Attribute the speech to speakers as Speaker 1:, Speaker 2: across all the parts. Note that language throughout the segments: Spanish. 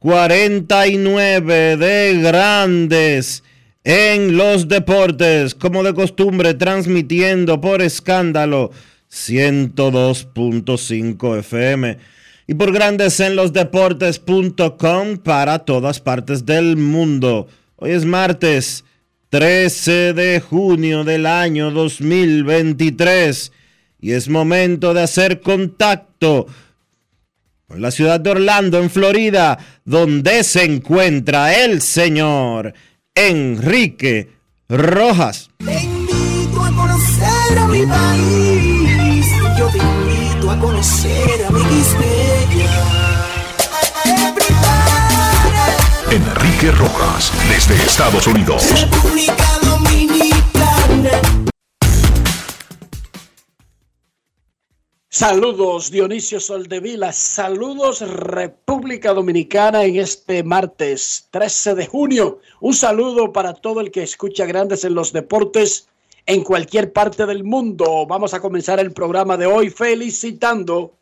Speaker 1: 3049 de Grandes en los Deportes, como de costumbre, transmitiendo por escándalo 102.5 FM y por Grandes en los Deportes.com para todas partes del mundo. Hoy es martes. 13 de junio del año 2023 y es momento de hacer contacto con la ciudad de Orlando, en Florida, donde se encuentra el señor Enrique Rojas.
Speaker 2: Te invito a conocer a mi país, yo te invito a conocer a mi
Speaker 3: Enrique Rojas, desde Estados Unidos.
Speaker 2: República Dominicana.
Speaker 4: Saludos Dionisio Soldevila, saludos República Dominicana en este martes 13 de junio. Un saludo para todo el que escucha Grandes en los Deportes en cualquier parte del mundo. Vamos a comenzar el programa de hoy felicitando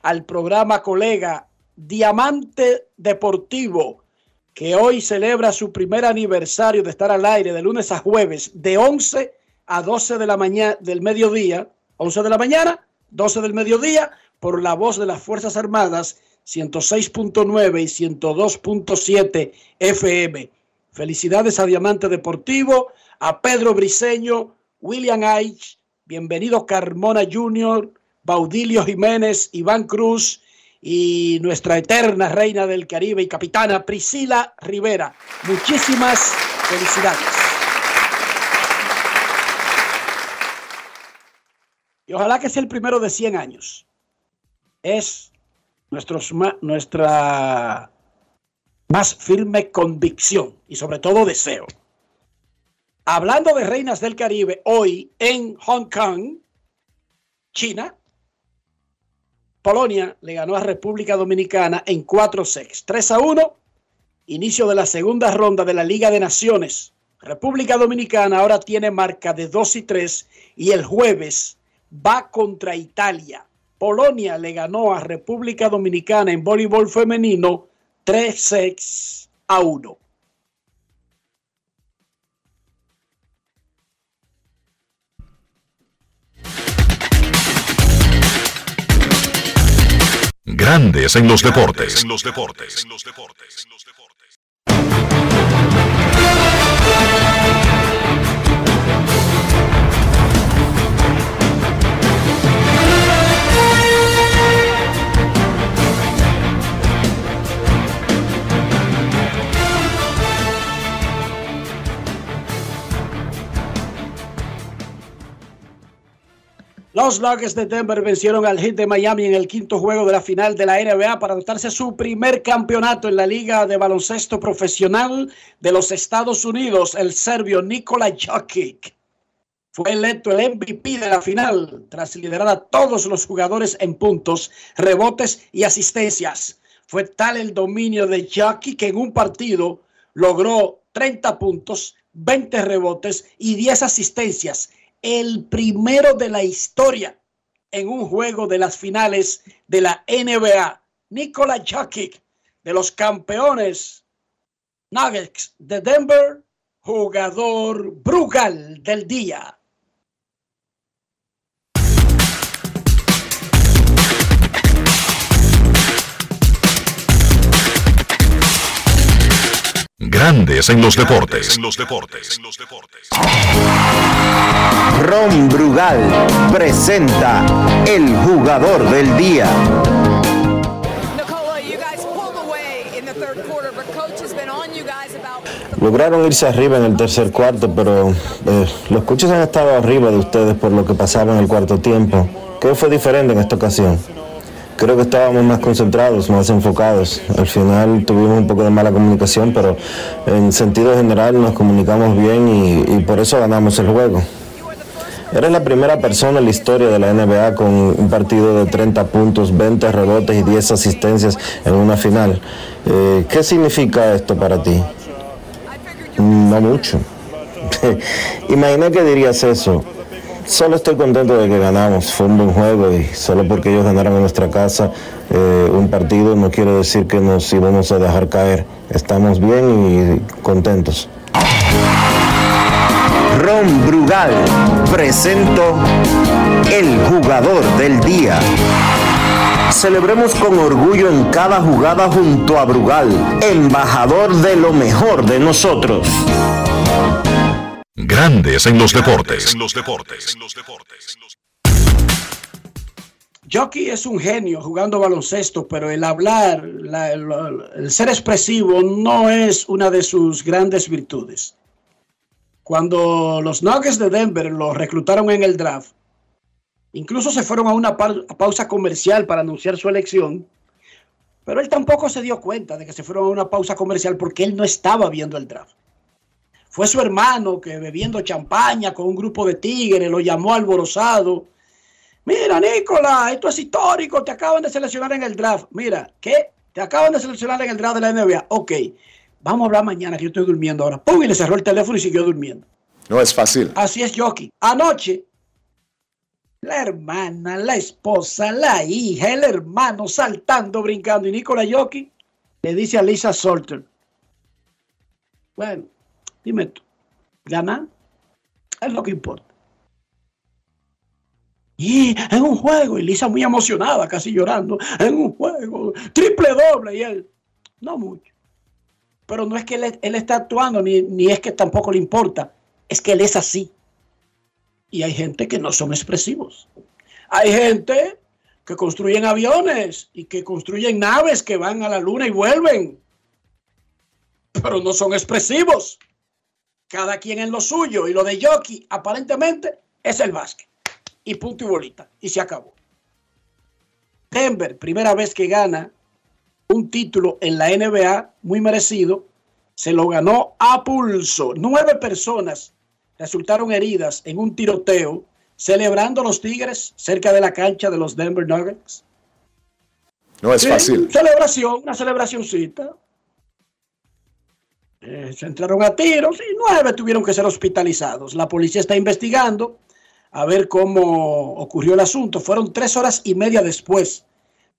Speaker 4: al programa colega Diamante Deportivo que hoy celebra su primer aniversario de estar al aire de lunes a jueves de 11 a 12 de la mañana del mediodía, 11 de la mañana, 12 del mediodía, por la voz de las Fuerzas Armadas 106.9 y 102.7 FM. Felicidades a Diamante Deportivo, a Pedro Briseño, William Aich, bienvenido Carmona Jr., Baudilio Jiménez, Iván Cruz, y nuestra eterna reina del Caribe y capitana Priscila Rivera. Muchísimas felicidades. Y ojalá que sea el primero de 100 años. Es nuestra más firme convicción y sobre todo deseo. Hablando de reinas del Caribe, hoy en Hong Kong, China, Polonia le ganó a República Dominicana en 4 sets. 3 a 1, inicio de la segunda ronda de la Liga de Naciones. República Dominicana ahora tiene marca de 2 y 3 y el jueves va contra Italia. Polonia le ganó a República Dominicana en voleibol femenino 3 sets a 1.
Speaker 3: Grandes en los deportes.
Speaker 4: Los Nuggets de Denver vencieron al Heat de Miami en el quinto juego de la final de la NBA para anotarse su primer campeonato en la Liga de Baloncesto Profesional de los Estados Unidos. El serbio Nikola Jokic fue electo el MVP de la final tras liderar a todos los jugadores en puntos, rebotes y asistencias. Fue tal el dominio de Chucky que en un partido logró 30 puntos, 20 rebotes y 10 asistencias. El primero de la historia en un juego de las finales de la NBA. Nikola Jokic, de los campeones Nuggets de Denver, jugador Brugal del día.
Speaker 3: Grandes en los deportes. En los deportes.
Speaker 5: Ron Brugal presenta el jugador del día.
Speaker 1: Lograron irse arriba en el tercer cuarto, pero eh, los coches han estado arriba de ustedes por lo que pasaba en el cuarto tiempo. ¿Qué fue diferente en esta ocasión? Creo que estábamos más concentrados, más enfocados. Al final tuvimos un poco de mala comunicación, pero en sentido general nos comunicamos bien y, por eso ganamos el juego. Eres la primera persona en la historia de la NBA con un partido de 30 puntos, 20 rebotes y 10 asistencias en una final. Eh, ¿Qué significa esto para ti? No mucho. Imaginé que dirías eso. Solo estoy contento de que ganamos, fue un buen juego y solo porque ellos ganaron en nuestra casa eh, un partido no quiere decir que nos íbamos a dejar caer. Estamos bien y contentos.
Speaker 5: Ron Brugal presento el jugador del día. Celebremos con orgullo en cada jugada junto a Brugal, embajador de lo mejor de nosotros.
Speaker 3: Grandes en los deportes.
Speaker 4: Jockey es un genio jugando baloncesto, pero el hablar, el, ser expresivo no es una de sus grandes virtudes. Cuando los Nuggets de Denver lo reclutaron en el draft, incluso se fueron a una pausa comercial para anunciar su elección, pero él tampoco se dio cuenta de que se fueron a una pausa comercial porque él no estaba viendo el draft. Fue su hermano que bebiendo champaña con un grupo de tigres lo llamó alborozado. Mira, Nicolás, esto es histórico, te acaban de seleccionar en el draft. Mira, ¿qué? Te acaban de seleccionar en el draft de la NBA. Ok, vamos a hablar mañana que yo estoy durmiendo ahora. Pum, y le cerró el teléfono y siguió durmiendo.
Speaker 6: No es fácil.
Speaker 4: Así es, Jockey. Anoche, la hermana, la esposa, la hija, el hermano saltando, brincando. Y Nicolás Jockey le dice a Lisa Salter, bueno, Dime tú, ganar es lo que importa. Y en un juego, y Lisa muy emocionada, casi llorando, en un juego, triple doble, y él, no mucho. Pero no es que él, él está actuando, ni, ni es que tampoco le importa, es que él es así. Y hay gente que no son expresivos. Hay gente que construyen aviones y que construyen naves que van a la luna y vuelven, pero no son expresivos cada quien en lo suyo y lo de Yoki aparentemente es el básquet. Y punto y bolita. Y se acabó. Denver, primera vez que gana un título en la NBA, muy merecido, se lo ganó a pulso. Nueve personas resultaron heridas en un tiroteo celebrando los Tigres cerca de la cancha de los Denver Nuggets.
Speaker 6: No es fácil.
Speaker 4: Celebración, una celebracioncita. Eh, se entraron a tiros y nueve tuvieron que ser hospitalizados. La policía está investigando a ver cómo ocurrió el asunto. Fueron tres horas y media después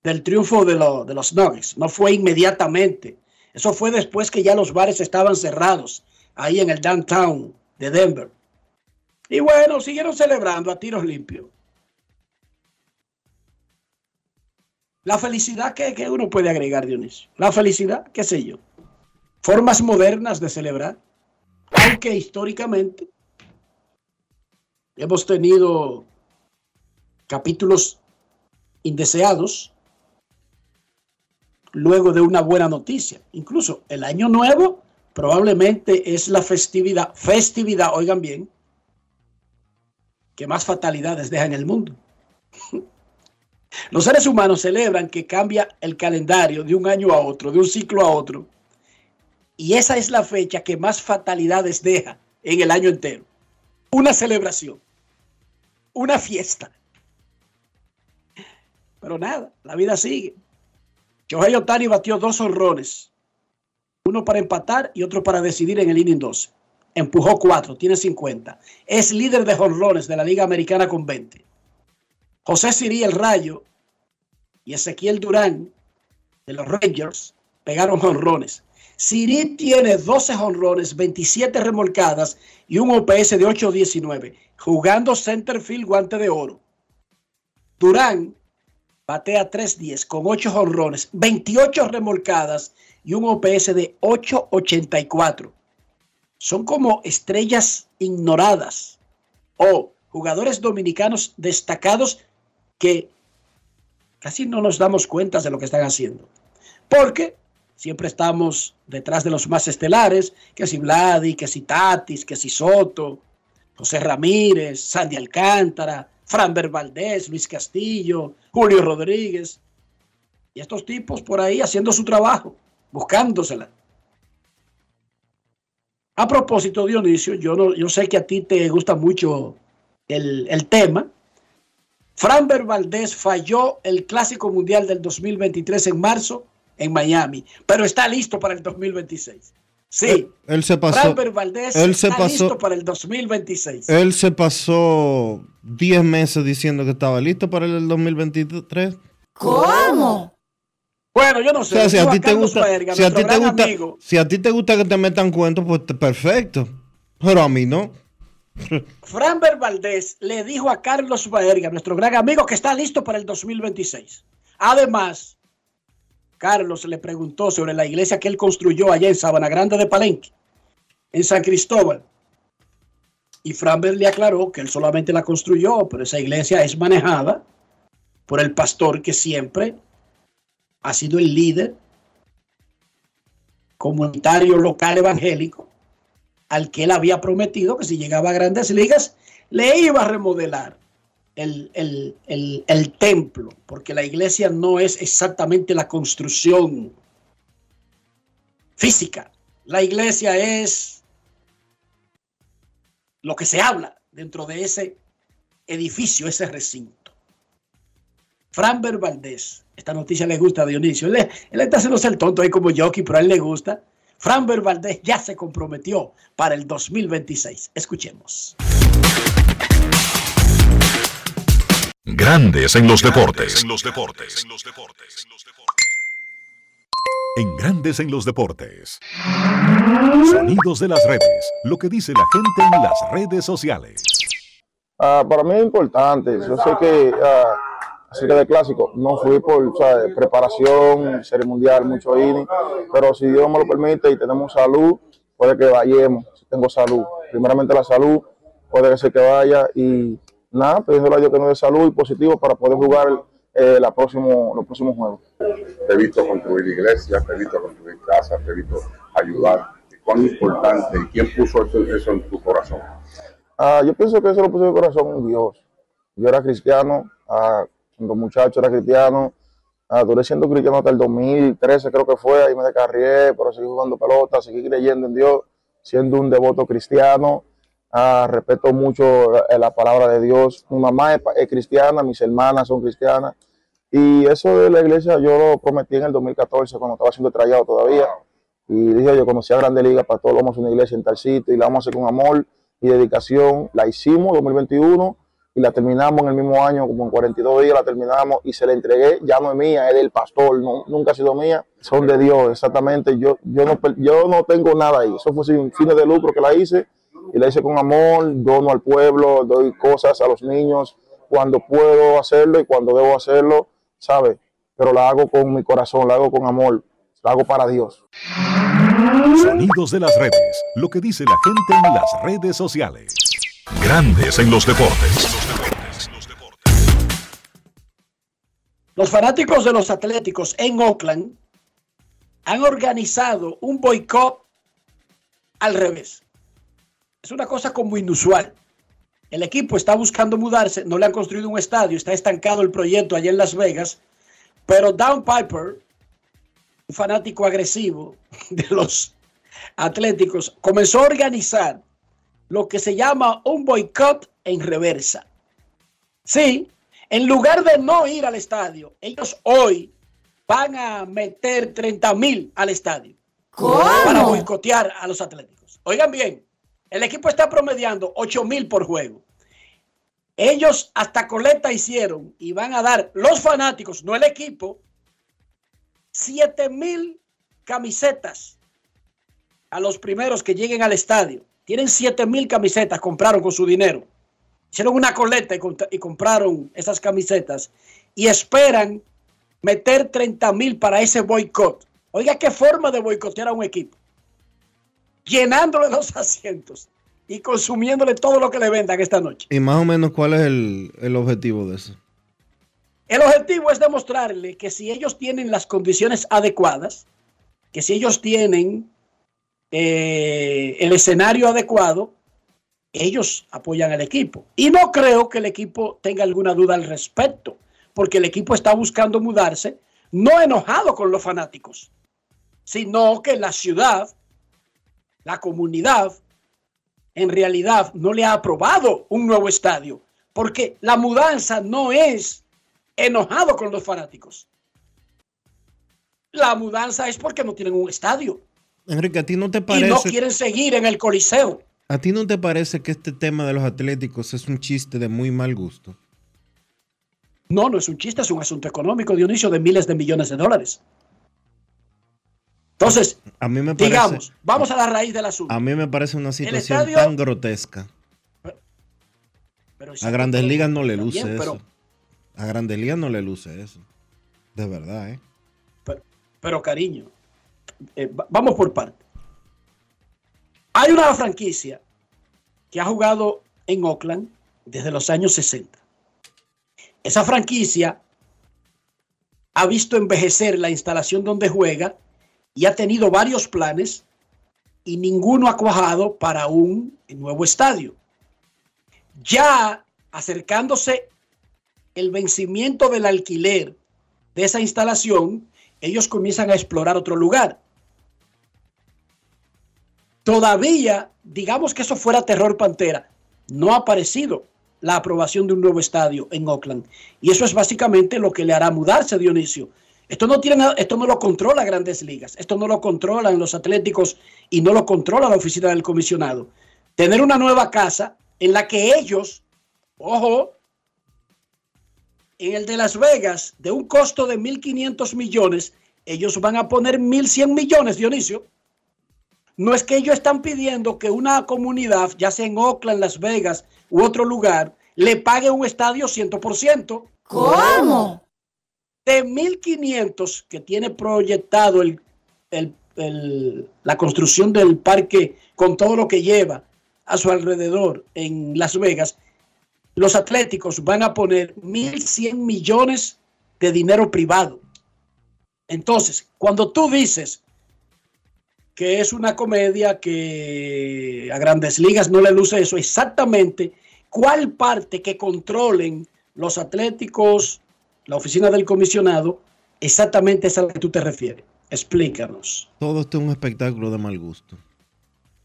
Speaker 4: del triunfo de, de los Nuggets. No fue inmediatamente. Eso fue después que ya los bares estaban cerrados ahí en el downtown de Denver. Y bueno, siguieron celebrando a tiros limpios. La felicidad que, que uno puede agregar, Dionisio. La felicidad, qué sé yo formas modernas de celebrar, aunque históricamente hemos tenido capítulos indeseados luego de una buena noticia. Incluso el año nuevo probablemente es la festividad, festividad, oigan bien, que más fatalidades deja en el mundo. Los seres humanos celebran que cambia el calendario de un año a otro, de un ciclo a otro, y esa es la fecha que más fatalidades deja en el año entero. Una celebración, una fiesta. Pero nada, la vida sigue. Shohei Otani batió dos honrones. Uno para empatar y otro para decidir en el inning 12. Empujó cuatro, tiene 50. Es líder de honrones de la Liga Americana con 20. José Siri, el Rayo, y Ezequiel Durán, de los Rangers, pegaron honrones. Siri tiene 12 honrones, 27 remolcadas y un OPS de 8.19, jugando centerfield guante de oro. Durán batea 3.10 con 8 honrones, 28 remolcadas y un OPS de 8.84. Son como estrellas ignoradas o jugadores dominicanos destacados que casi no nos damos cuenta de lo que están haciendo. Porque siempre estamos detrás de los más estelares, que si Vladi, que si Tatis, que si Soto, José Ramírez, Sandy Alcántara, Franber Valdés, Luis Castillo, Julio Rodríguez. Y estos tipos por ahí haciendo su trabajo, buscándosela. A propósito, Dionisio, yo, no, yo sé que a ti te gusta mucho el, el tema. Franber Valdés falló el Clásico Mundial del 2023 en marzo en Miami, pero está listo para el 2026. Sí,
Speaker 1: él, él se pasó.
Speaker 4: Valdés
Speaker 1: él
Speaker 4: está
Speaker 1: se pasó,
Speaker 4: listo para el 2026.
Speaker 1: Él se pasó 10 meses diciendo que estaba listo para el 2023.
Speaker 7: ¿Cómo?
Speaker 4: Bueno, yo no sé.
Speaker 1: O sea, si a
Speaker 4: Digo
Speaker 1: ti te gusta, si a ti te gusta,
Speaker 4: amigo.
Speaker 1: si a ti te gusta que te metan cuentos, pues perfecto. Pero a mí no.
Speaker 4: Franber Valdés le dijo a Carlos Baerga, nuestro gran amigo, que está listo para el 2026. Además, Carlos le preguntó sobre la iglesia que él construyó allá en Sabana Grande de Palenque, en San Cristóbal. Y Franber le aclaró que él solamente la construyó, pero esa iglesia es manejada por el pastor que siempre ha sido el líder comunitario local evangélico al que él había prometido que si llegaba a grandes ligas le iba a remodelar el, el- el- templo, porque la iglesia no es exactamente la construcción física. La iglesia es lo que se habla dentro de ese edificio, ese recinto. Franber Valdés, esta noticia le gusta a Dionisio. Él, él está haciéndose el tonto ahí como jockey, pero a él le gusta. Franber Valdés ya se comprometió para el 2026. Escuchemos.
Speaker 3: Grandes en los deportes. En los deportes. En Grandes en los deportes. Sonidos de las redes. Lo que dice la gente en las redes sociales.
Speaker 8: Ah, para mí es importante. Yo sé que ah, acerca del clásico, no fui por ¿sabes? preparación, serie mundial, mucho inning, pero si Dios me lo permite y tenemos salud, puede que vayamos. Si tengo salud, primeramente la salud, puede que sea que vaya y nada, pedirle a Dios que nos dé salud y positivo para poder jugar eh, la próximo, los próximos juegos.
Speaker 9: te he visto construir iglesias, te he visto construir casas, te he visto ayudar. ¿Cuán importante y quién puso eso, eso en tu corazón?
Speaker 8: Ah, yo pienso que eso lo puso en mi corazón Dios. Yo era cristiano, ah, cuando muchacho era cristiano, ah, duré siendo cristiano hasta el 2013 creo que fue, ahí me descarrié, pero seguí jugando pelota, seguí creyendo en Dios, siendo un devoto cristiano. Ah, respeto mucho eh, la palabra de Dios. Mi mamá es, cristiana, mis hermanas son cristianas. Y eso de la iglesia yo lo prometí en el 2014 cuando estaba siendo trayado todavía. Y dije, yo conocí a Grande Liga, todos vamos a una iglesia en tal sitio y la vamos a hacer con amor y dedicación. La hicimos 2021 y la terminamos en el mismo año, como en 42 días la terminamos y se la entregué. Ya no es mía, es del pastor, no, nunca ha sido mía. Son de Dios, exactamente. Yo, yo, no, yo no tengo nada ahí. Eso fue sin fines de lucro que la hice y la hice con amor, dono al pueblo, doy cosas a los niños cuando puedo hacerlo y cuando debo hacerlo, ¿sabes? Pero la hago con mi corazón, la hago con amor, la hago para Dios.
Speaker 3: Sonidos de las redes. Lo que dice la gente en las redes sociales. Grandes en los deportes.
Speaker 4: Los fanáticos de los Atléticos en Oakland han organizado un boicot al revés. Es una cosa como inusual. El equipo está buscando mudarse, no le han construido un estadio, está estancado el proyecto allá en Las Vegas, pero Down Piper, un fanático agresivo de los Atléticos, comenzó a organizar lo que se llama un boicot en reversa. Sí, en lugar de no ir al estadio, ellos hoy van a meter 30 mil al estadio
Speaker 7: ¿Cómo?
Speaker 4: para boicotear a los Atléticos. Oigan bien, el equipo está promediando 8 mil por juego. Ellos hasta coleta hicieron y van a dar los fanáticos, no el equipo, 7 mil camisetas a los primeros que lleguen al estadio. Tienen 7 mil camisetas, compraron con su dinero. Hicieron una coleta y, y compraron esas camisetas y esperan meter 30 mil para ese boicot. Oiga, qué forma de boicotear a un equipo. Llenándole los asientos y consumiéndole todo lo que le vendan esta noche.
Speaker 1: Y más o menos, ¿cuál es el, el objetivo de eso?
Speaker 4: El objetivo es demostrarle que si ellos tienen las condiciones adecuadas, que si ellos tienen eh, el escenario adecuado, ellos apoyan al equipo. Y no creo que el equipo tenga alguna duda al respecto, porque el equipo está buscando mudarse, no enojado con los fanáticos, sino que la ciudad, la comunidad, en realidad no le ha aprobado un nuevo estadio, porque la mudanza no es enojado con los fanáticos. La mudanza es porque no tienen un estadio
Speaker 1: Enrique, ¿a ti no te
Speaker 4: y no
Speaker 1: parece,
Speaker 4: quieren seguir en el Coliseo.
Speaker 1: a ti no te parece que este tema de los atléticos es un chiste de muy mal gusto?
Speaker 4: No, no es un chiste, es un asunto económico, Dionisio, de miles de millones de dólares. Entonces,
Speaker 1: A mí me parece,
Speaker 4: digamos, vamos a la raíz del asunto.
Speaker 1: a mí me parece una situación
Speaker 4: estadio-
Speaker 1: tan grotesca.
Speaker 4: Pero
Speaker 1: A Grandes Ligas no le luce
Speaker 4: bien,
Speaker 1: eso.
Speaker 4: pero-
Speaker 1: A Grandes Ligas no le luce eso. De verdad, ¿eh?
Speaker 4: Pero cariño, eh, va- vamos por parte. Hay una franquicia que ha jugado en Oakland desde los años 60. Esa franquicia ha visto envejecer la instalación donde juega y ha tenido varios planes y ninguno ha cuajado para un nuevo estadio. Ya acercándose el vencimiento del alquiler de esa instalación, ellos comienzan a explorar otro lugar. Todavía, digamos que eso fuera terror pantera, no ha aparecido la aprobación de un nuevo estadio en Oakland. Y eso es básicamente lo que le hará mudarse, Dionisio. Esto no, tiene, nada- esto no lo controla Grandes Ligas, esto no lo controlan los Atléticos y no lo controla la oficina del comisionado. Tener una nueva casa en la que ellos, ojo, en el de Las Vegas, de un costo de 1.500 millones, ellos van a poner 1.100 millones, Dionisio. No es que ellos están pidiendo que una comunidad, ya sea en Oakland, Las Vegas u otro lugar, le pague un estadio 100%.
Speaker 7: ¿Cómo?
Speaker 4: De 1.500 que tiene proyectado el, el- el- la construcción del parque con todo lo que lleva a su alrededor en Las Vegas, los atléticos van a poner 1.100 millones de dinero privado. Entonces, cuando tú dices que es una comedia que a grandes ligas no le luce eso, exactamente cuál parte que controlen los atléticos, la oficina del comisionado, exactamente es a la que tú te refieres. Explícanos.
Speaker 1: Todo esto es un espectáculo de mal gusto.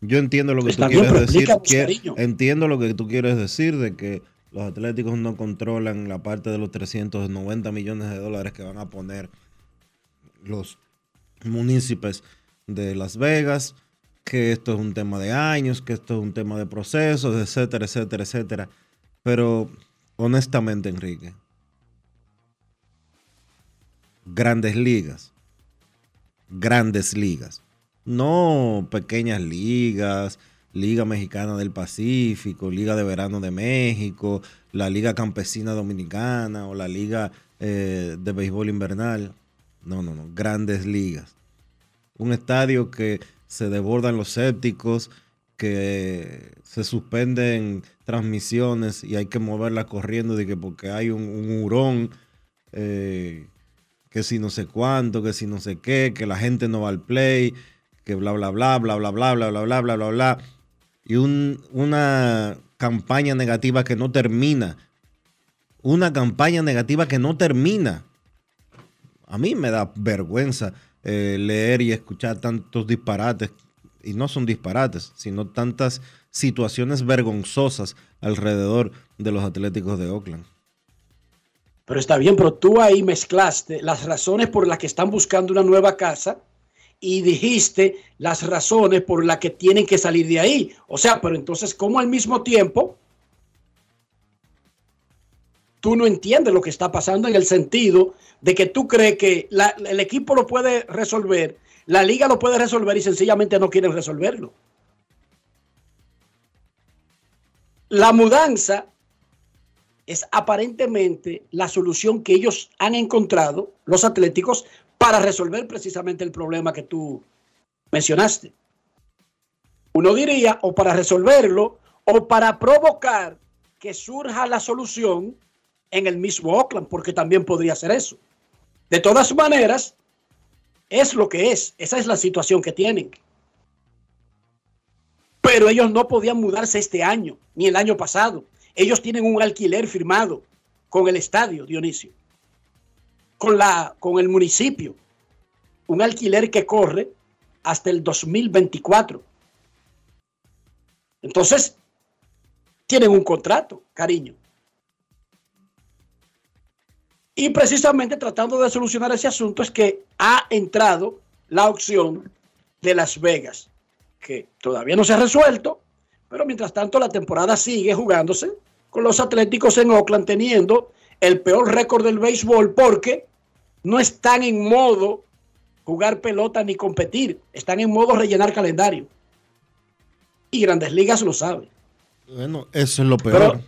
Speaker 1: Yo entiendo lo que
Speaker 4: Está
Speaker 1: tú
Speaker 4: bien,
Speaker 1: quieres decir. que- entiendo lo que tú quieres decir de que los atléticos no controlan la parte de los 390 millones de dólares que van a poner los municipios de Las Vegas, que esto es un tema de años, que esto es un tema de procesos, etcétera, etcétera, etcétera. Pero honestamente, Enrique, grandes ligas, grandes ligas, no pequeñas ligas, Liga Mexicana del Pacífico, Liga de Verano de México, la Liga Campesina Dominicana o la Liga eh, de Béisbol Invernal. No, no, no, grandes ligas. Un estadio que se desbordan los sépticos, que se suspenden transmisiones y hay que moverla corriendo de que porque hay un, hurón, eh, que si no sé cuánto, que si no sé qué, que la gente no va al play, que bla, bla, bla, bla, bla, bla, bla, bla, bla, bla, bla, bla. Y un- una campaña negativa que no termina. Una campaña negativa que no termina. A mí me da vergüenza eh, leer y escuchar tantos disparates. Y no son disparates, sino tantas situaciones vergonzosas alrededor de los Atléticos de Oakland.
Speaker 4: Pero está bien, pero tú ahí mezclaste las razones por las que están buscando una nueva casa y dijiste las razones por las que tienen que salir de ahí. O sea, pero entonces, ¿cómo al mismo tiempo tú no entiendes lo que está pasando en el sentido de que tú crees que el equipo lo puede resolver, la liga lo puede resolver y sencillamente no quieren resolverlo? La mudanza es aparentemente la solución que ellos han encontrado, los atléticos, para resolver precisamente el problema que tú mencionaste. Uno diría, o para resolverlo, o para provocar que surja la solución en el mismo Oakland, porque también podría ser eso. De todas maneras, es lo que es. Esa es la situación que tienen. Pero ellos no podían mudarse este año, ni el año pasado. Ellos tienen un alquiler firmado con el estadio, Dionisio, con, la, con el municipio. Un alquiler que corre hasta el 2024. Entonces, tienen un contrato, cariño. Y precisamente tratando de solucionar ese asunto es que ha entrado la opción de Las Vegas, que todavía no se ha resuelto, pero mientras tanto la temporada sigue jugándose con los Atléticos en Oakland teniendo el peor récord del béisbol porque no están en modo jugar pelota ni competir, están en modo rellenar calendario. Y Grandes Ligas lo sabe.
Speaker 1: Bueno, eso es lo peor.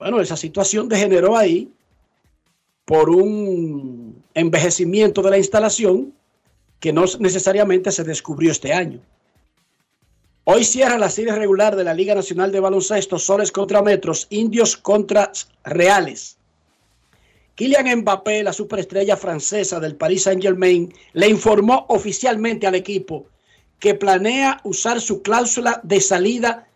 Speaker 4: bueno, esa situación degeneró ahí por un envejecimiento de la instalación que no necesariamente se descubrió este año. Hoy cierra la serie regular de la Liga Nacional de Baloncesto, Soles contra Metros, Indios contra Reales. Kylian Mbappé, la superestrella francesa del Paris Saint-Germain, le informó oficialmente al equipo que planea usar su cláusula de salida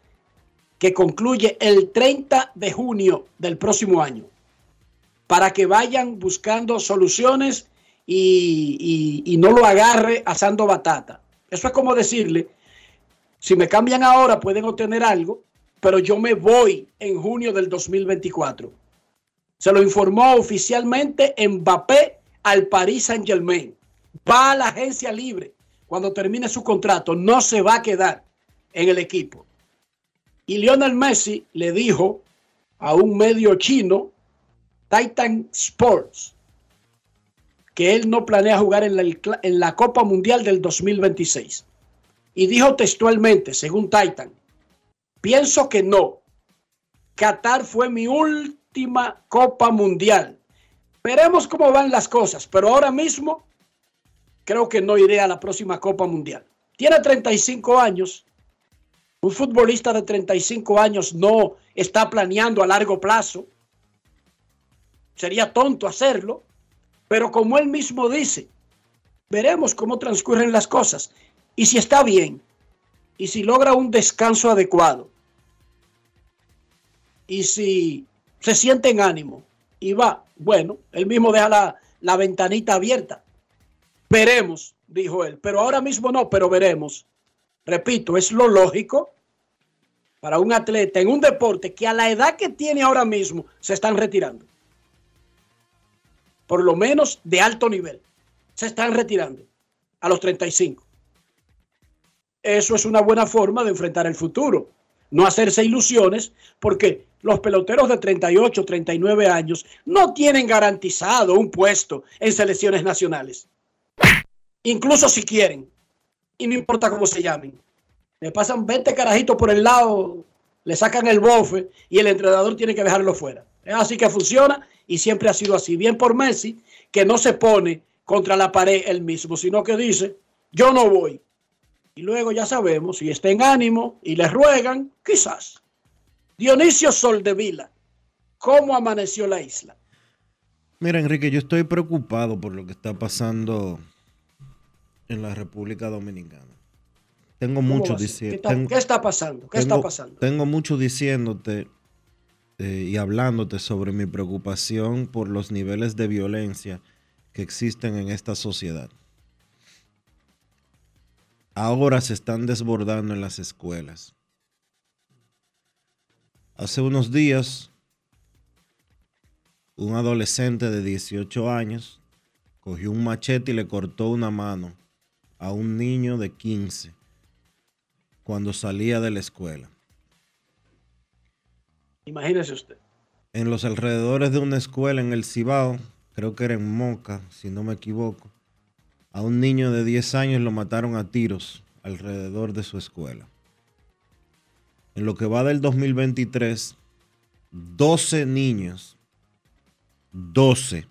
Speaker 4: que concluye el 30 de junio del próximo año para que vayan buscando soluciones y, y no lo agarre asando batata. Eso es como decirle si me cambian ahora pueden obtener algo, pero yo me voy en junio del 2024. Se lo informó oficialmente Mbappé al Paris Saint Germain. Va a la agencia libre cuando termine su contrato. No se va a quedar en el equipo. Y Lionel Messi le dijo a un medio chino, Titan Sports, que él no planea jugar en la, en la Copa Mundial del 2026. Y dijo textualmente, según Titan, pienso que no. Qatar fue mi última Copa Mundial. Veremos cómo van las cosas, pero ahora mismo creo que no iré a la próxima Copa Mundial. Tiene 35 años. Un futbolista de 35 años no está planeando a largo plazo. Sería tonto hacerlo. Pero como él mismo dice, veremos cómo transcurren las cosas. Y si está bien, y si logra un descanso adecuado, y si se siente en ánimo y va, bueno, él mismo deja la, la ventanita abierta. Veremos, dijo él, pero ahora mismo no, pero veremos. Repito, es lo lógico para un atleta en un deporte que a la edad que tiene ahora mismo se están retirando. Por lo menos de alto nivel. Se están retirando a los 35 eso es una buena forma de enfrentar el futuro. No hacerse ilusiones porque los peloteros de 38, 39 años no tienen garantizado un puesto en selecciones nacionales. Incluso si quieren. Y no importa cómo se llamen. Le pasan 20 carajitos por el lado, le sacan el bofe y el entrenador tiene que dejarlo fuera. Es así que funciona y siempre ha sido así. Bien por Messi, que no se pone contra la pared él mismo, sino que dice, yo no voy. Y luego ya sabemos, si está en ánimo y le ruegan, quizás. Dionisio Soldevila, ¿cómo amaneció la isla?
Speaker 1: Mira, Enrique, yo estoy preocupado por lo que está pasando en la República Dominicana. Tengo mucho diciendo.
Speaker 4: ¿Qué, está pasando? ¿Qué está pasando?
Speaker 1: Tengo mucho diciéndote eh, y hablándote sobre mi preocupación por los niveles de violencia que existen en esta sociedad ahora se están desbordando en las escuelas. Hace unos días un adolescente de 18 años cogió un machete y le cortó una mano a un niño de 15 cuando salía de la escuela.
Speaker 4: Imagínese usted.
Speaker 1: En los alrededores de una escuela en el Cibao, creo que era en Moca, si no me equivoco, a un niño de 10 años lo mataron a tiros alrededor de su escuela. En lo que va del 2023, 12 niños, 12,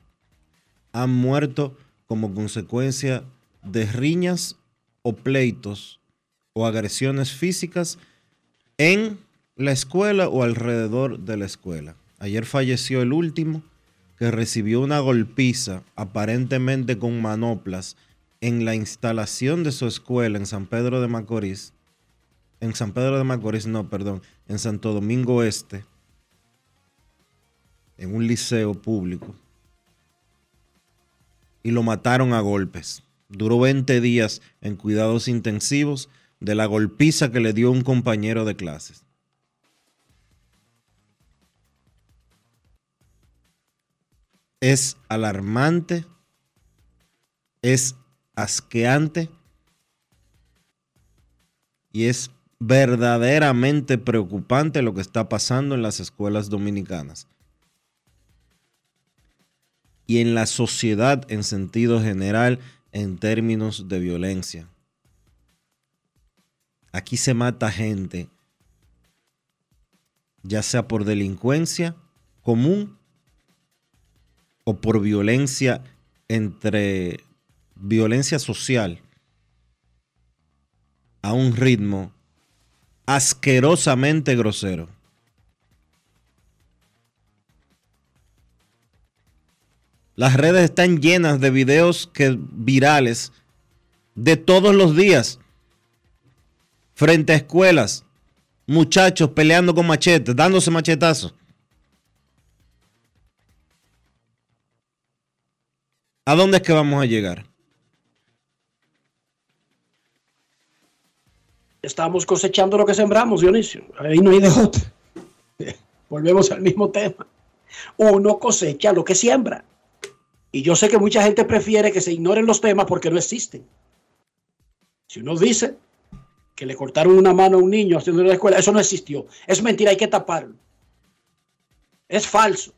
Speaker 1: han muerto como consecuencia de riñas o pleitos o agresiones físicas en la escuela o alrededor de la escuela. Ayer falleció el último que recibió una golpiza aparentemente con manoplas en la instalación de su escuela en San Pedro de Macorís. En San Pedro de Macorís, no, perdón, en Santo Domingo Este, en un liceo público. Y lo mataron a golpes. Duró 20 días en cuidados intensivos de la golpiza que le dio un compañero de clases. Es alarmante, es asqueante y es verdaderamente preocupante lo que está pasando en las escuelas dominicanas y en la sociedad en sentido general en términos de violencia. Aquí se mata gente, ya sea por delincuencia común o por violencia entre violencia social a un ritmo asquerosamente grosero. Las redes están llenas de videos que, virales de todos los días frente a escuelas, muchachos peleando con machetes, dándose machetazos. ¿A dónde es que vamos a llegar?
Speaker 4: Estamos cosechando lo que sembramos, Dionisio. Ahí no hay de otra. Volvemos al mismo tema. Uno cosecha lo que siembra. Y yo sé que mucha gente prefiere que se ignoren los temas porque no existen. Si uno dice que le cortaron una mano a un niño haciendo la escuela, eso no existió. Es mentira, hay que taparlo. Es falso.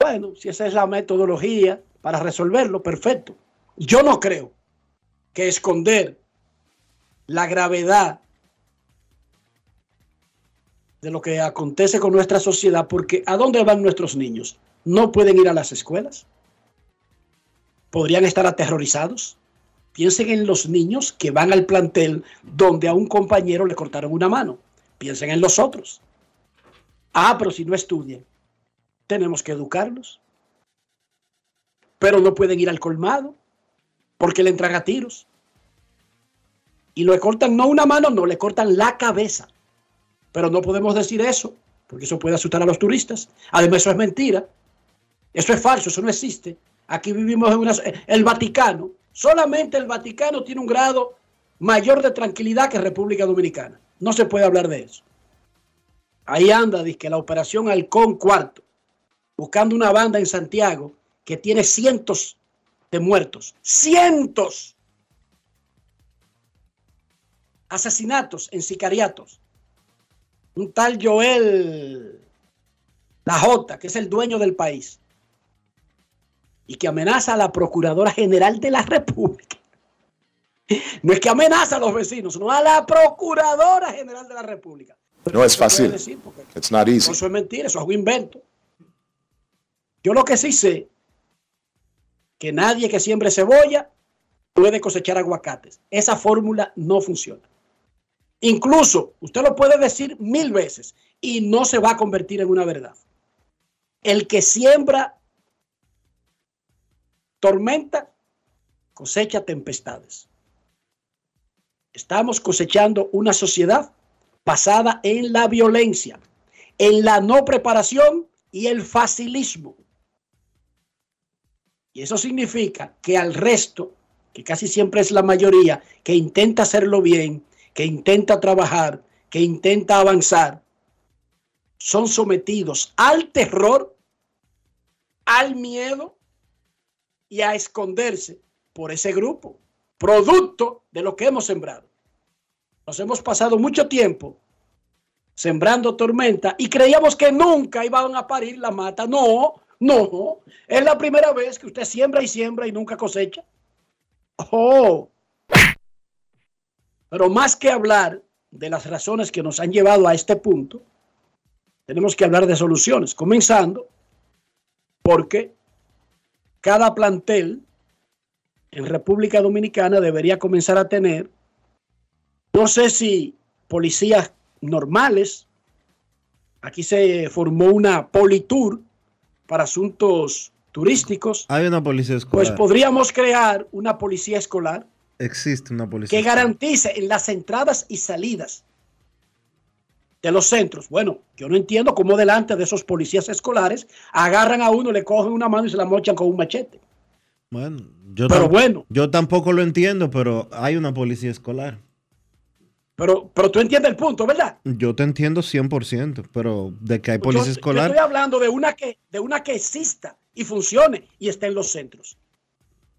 Speaker 4: Bueno, si esa es la metodología para resolverlo, perfecto. Yo no creo que esconder la gravedad de lo que acontece con nuestra sociedad, porque ¿a dónde van nuestros niños? No pueden ir a las escuelas. Podrían estar aterrorizados. Piensen en los niños que van al plantel donde a un compañero le cortaron una mano. Piensen en los otros. Ah, pero si no estudian, tenemos que educarlos pero no pueden ir al colmado porque le entran a tiros. Y le cortan no una mano, no, le cortan la cabeza. Pero no podemos decir eso, porque eso puede asustar a los turistas. Además, eso es mentira. Eso es falso, eso no existe. Aquí vivimos en una, el Vaticano. Solamente el Vaticano tiene un grado mayor de tranquilidad que República Dominicana. No se puede hablar de eso. Ahí anda, dice que la operación Halcón Cuarto, buscando una banda en Santiago que tiene cientos de muertos, cientos asesinatos en sicariatos. Un tal Joel La J, que es el dueño del país, y que amenaza a la Procuradora General de la República. No es que amenaza a los vecinos, sino a la Procuradora General de la República.
Speaker 6: No es fácil. It's not easy.
Speaker 4: Eso es mentira, eso es un invento. Yo lo que sí sé que nadie que siembre cebolla puede cosechar aguacates. Esa fórmula no funciona. Incluso usted lo puede decir mil veces y no se va a convertir en una verdad. El que siembra tormenta cosecha tempestades. Estamos cosechando una sociedad basada en la violencia, en la no preparación y el facilismo. Y eso significa que al resto, que casi siempre es la mayoría, que intenta hacerlo bien, que intenta trabajar, que intenta avanzar, son sometidos al terror al miedo y a esconderse por ese grupo, producto de lo que hemos sembrado. Nos hemos pasado mucho tiempo sembrando tormenta y creíamos que nunca iban a parir la mata. No, no, es la primera vez que usted siembra y siembra y nunca cosecha. Oh, pero más que hablar de las razones que nos han llevado a este punto, tenemos que hablar de soluciones, comenzando porque cada plantel en República Dominicana debería comenzar a tener, no sé si policías normales, aquí se formó una politour para asuntos turísticos.
Speaker 1: Hay una policía
Speaker 4: Pues
Speaker 1: escolar.
Speaker 4: podríamos crear una policía escolar
Speaker 1: Existe una policía
Speaker 4: que
Speaker 1: escolar.
Speaker 4: garantice en las entradas y salidas de los centros. Bueno, yo no entiendo cómo delante de esos policías escolares agarran a uno, le cogen una mano y se la mochan con un machete.
Speaker 1: Bueno, yo,
Speaker 4: Pero bueno.
Speaker 1: yo tampoco lo entiendo, pero hay una policía escolar.
Speaker 4: Pero, pero tú entiendes el punto, ¿verdad?
Speaker 1: Yo te entiendo 100%, pero de que hay policía
Speaker 4: Yo- Yo
Speaker 1: escolar,
Speaker 4: estoy hablando de una que, de una que exista y funcione y esté en los centros.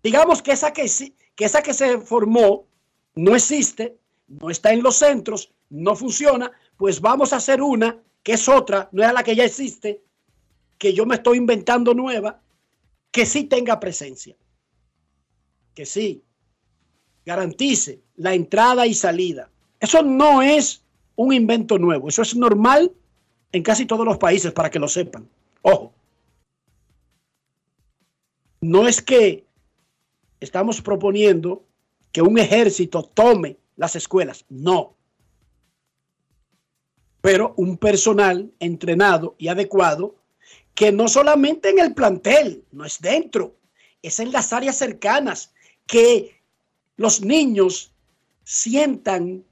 Speaker 4: Digamos que esa que, sí- que esa que se formó no existe, no está en los centros, no funciona, pues vamos a hacer una que es otra, no es la que ya existe, que yo me estoy inventando nueva, que sí tenga presencia, que sí garantice la entrada y salida. Eso no es un invento nuevo, eso es normal en casi todos los países para que lo sepan. Ojo, no es que estamos proponiendo que un ejército tome las escuelas, no. Pero un personal entrenado y adecuado que no solamente en el plantel, no es dentro, es en las áreas cercanas, que los niños sientan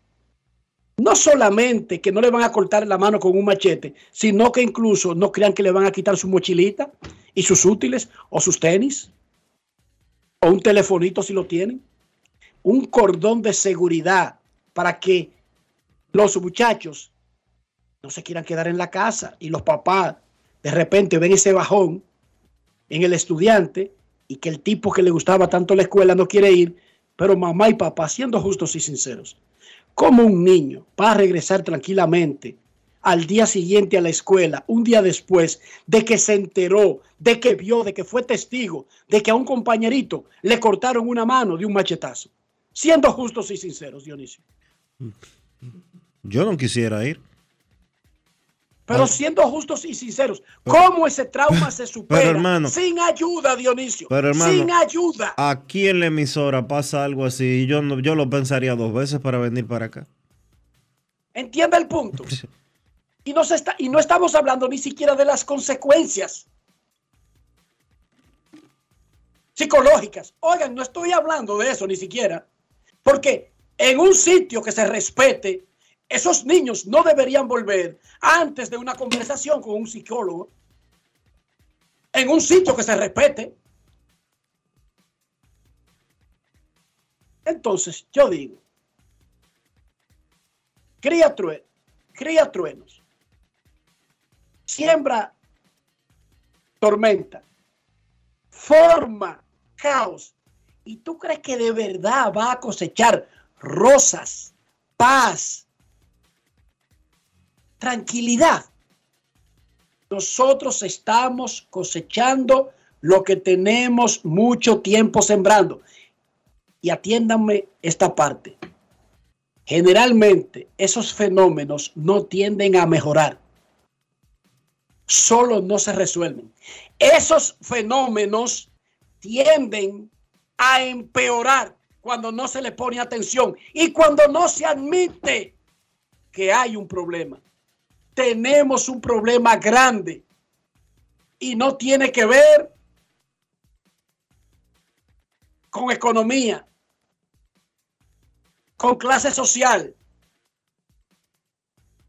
Speaker 4: no solamente que no le van a cortar la mano con un machete, sino que incluso no crean que le van a quitar su mochilita y sus útiles o sus tenis o un telefonito si lo tienen. Un cordón de seguridad para que los muchachos no se quieran quedar en la casa y los papás de repente ven ese bajón en el estudiante y que el tipo que le gustaba tanto la escuela no quiere ir, pero mamá y papá, siendo justos y sinceros, como un niño va a regresar tranquilamente al día siguiente a la escuela, un día después de que se enteró, de que vio, de que fue testigo, de que a un compañerito le cortaron una mano de un machetazo. Siendo justos y sinceros, Dionisio.
Speaker 1: yo no quisiera ir.
Speaker 4: Pero siendo justos y sinceros, ¿cómo ese trauma se supera
Speaker 1: Pero, hermano.
Speaker 4: sin ayuda, Dionisio?
Speaker 1: Pero, hermano.
Speaker 4: sin ayuda.
Speaker 1: Aquí en la emisora pasa algo así y yo, no, yo lo pensaría dos veces para venir para acá.
Speaker 4: ¿Entiende el punto? Y está, y no estamos hablando ni siquiera de las consecuencias psicológicas. Oigan, no estoy hablando de eso ni siquiera. Porque en un sitio que se respete, esos niños no deberían volver antes de una conversación con un psicólogo. En un sitio que se respete. Entonces, yo digo, cría, cría truenos, siembra tormenta, forma caos. ¿Y tú crees que de verdad va a cosechar rosas, paz, tranquilidad? Nosotros estamos cosechando lo que tenemos mucho tiempo sembrando. Y atiéndanme esta parte. Generalmente esos fenómenos no tienden a mejorar. Solo no se resuelven. Esos fenómenos tienden a empeorar cuando no se le pone atención y cuando no se admite que hay un problema. Tenemos un problema grande y no tiene que ver con economía, con clase social,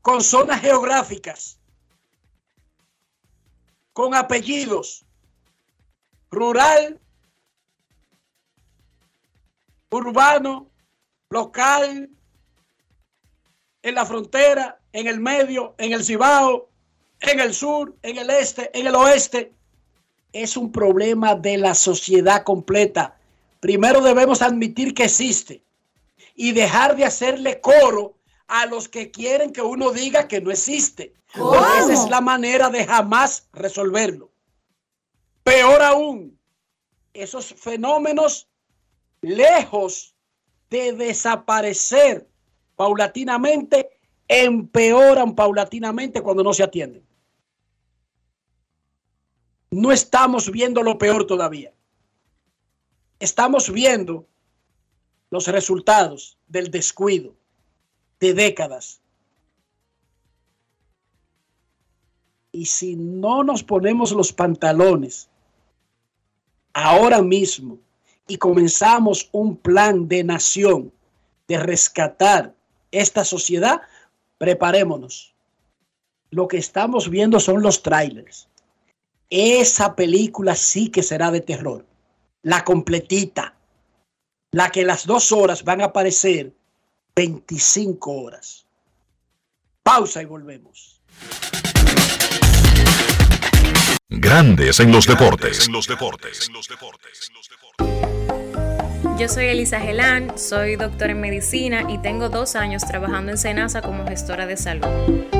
Speaker 4: con zonas geográficas, con apellidos, rural, urbano, local, en la frontera, en el medio, en el Cibao, en el sur, en el este, en el oeste. es un problema de la sociedad completa. Primero debemos admitir que existe y dejar de hacerle coro a los que quieren que uno diga que no existe. Esa es la manera de jamás resolverlo. Peor aún, esos fenómenos lejos de desaparecer paulatinamente, empeoran paulatinamente cuando no se atienden. No estamos viendo lo peor todavía. Estamos viendo los resultados del descuido de décadas. Y si no nos ponemos los pantalones ahora mismo y comenzamos un plan de nación de rescatar esta sociedad, preparémonos. Lo que estamos viendo son los trailers. Esa película sí que será de terror. La completita. La que las dos horas van a aparecer 25 horas. Pausa y volvemos.
Speaker 3: Grandes en los deportes. En los deportes.
Speaker 10: Yo soy Elisa Gelán, soy doctora en medicina y tengo dos años trabajando en Senasa como gestora de salud.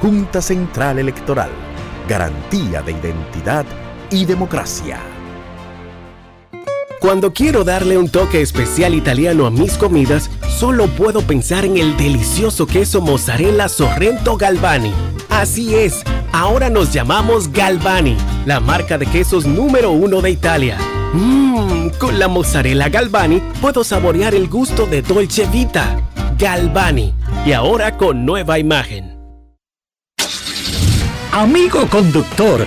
Speaker 11: Junta Central Electoral. Garantía de identidad y democracia.
Speaker 12: Cuando quiero darle un toque especial italiano a mis comidas, solo puedo pensar en el delicioso queso mozzarella Sorrento Galvani. Así es, ahora nos llamamos Galvani, la marca de quesos número uno de Italia. Mmm, con la mozzarella Galvani puedo saborear el gusto de Dolce Vita. Galvani, y ahora con nueva imagen.
Speaker 13: Amigo conductor,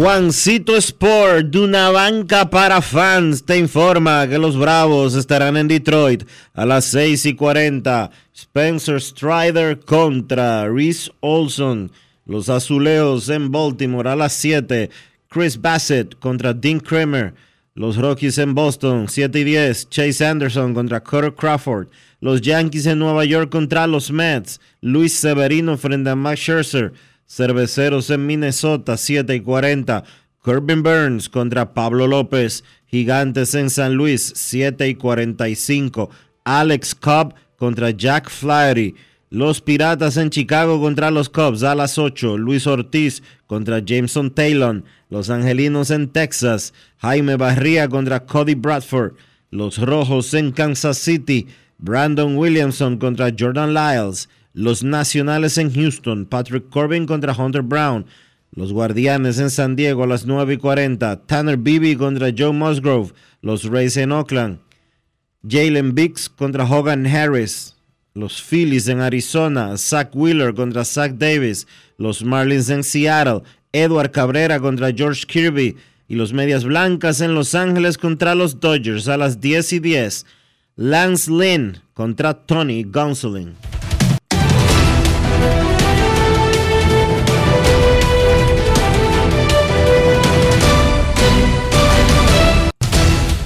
Speaker 1: Juancito Sport, de una banca para fans, te informa que los Bravos estarán en Detroit a las 6 y 40. Spencer Strider contra Reese Olson. Los Azuleos en Baltimore a las 7. Chris Bassett contra Dean Kramer. Los Rockies en Boston, 7 y 10. Chase Anderson contra Carter Crawford. Los Yankees en Nueva York contra los Mets. Luis Severino frente a Max Scherzer. Cerveceros en Minnesota, 7 y 40. Corbin Burns contra Pablo López. Gigantes en San Luis, 7 y 45. Alex Cobb contra Jack Flaherty. Los Piratas en Chicago contra los Cubs a las 8. Luis Ortiz contra Jameson Taylor. Los Angelinos en Texas. Jaime Barría contra Cody Bradford. Los Rojos en Kansas City. Brandon Williamson contra Jordan Lyles. Los Nacionales en Houston, Patrick Corbin contra Hunter Brown. Los Guardianes en San Diego a las 9 y 40. Tanner Beebe contra Joe Musgrove. Los Rays en Oakland. Jalen Biggs contra Hogan Harris. Los Phillies en Arizona. Zach Wheeler contra Zach Davis. Los Marlins en Seattle. Edward Cabrera contra George Kirby. Y los Medias Blancas en Los Ángeles contra los Dodgers a las 10 y 10. Lance Lynn contra Tony Gonsolin.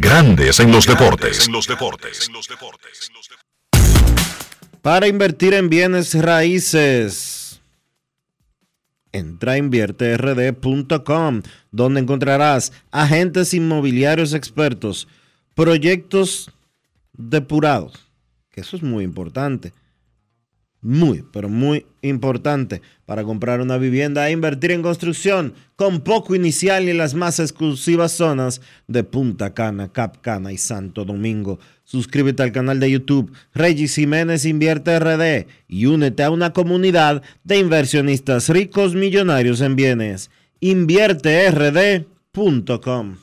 Speaker 3: Grandes en los deportes.
Speaker 1: Para invertir en bienes raíces, entra a invierterd.com, donde encontrarás agentes inmobiliarios expertos, proyectos depurados, que eso es muy importante muy, pero muy importante para comprar una vivienda e invertir en construcción con poco inicial y las más exclusivas zonas de Punta Cana, Cap Cana y Santo Domingo. Suscríbete al canal de YouTube Regis Jiménez Invierte RD y únete a una comunidad de inversionistas ricos millonarios en bienes. InvierteRD.com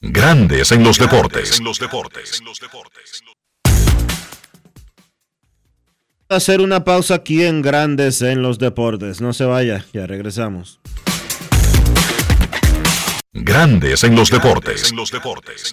Speaker 3: Grandes. En los deportes
Speaker 1: hacer una pausa aquí en Grandes en los Deportes. No se vaya, ya regresamos.
Speaker 3: Grandes en los deportes. En los deportes.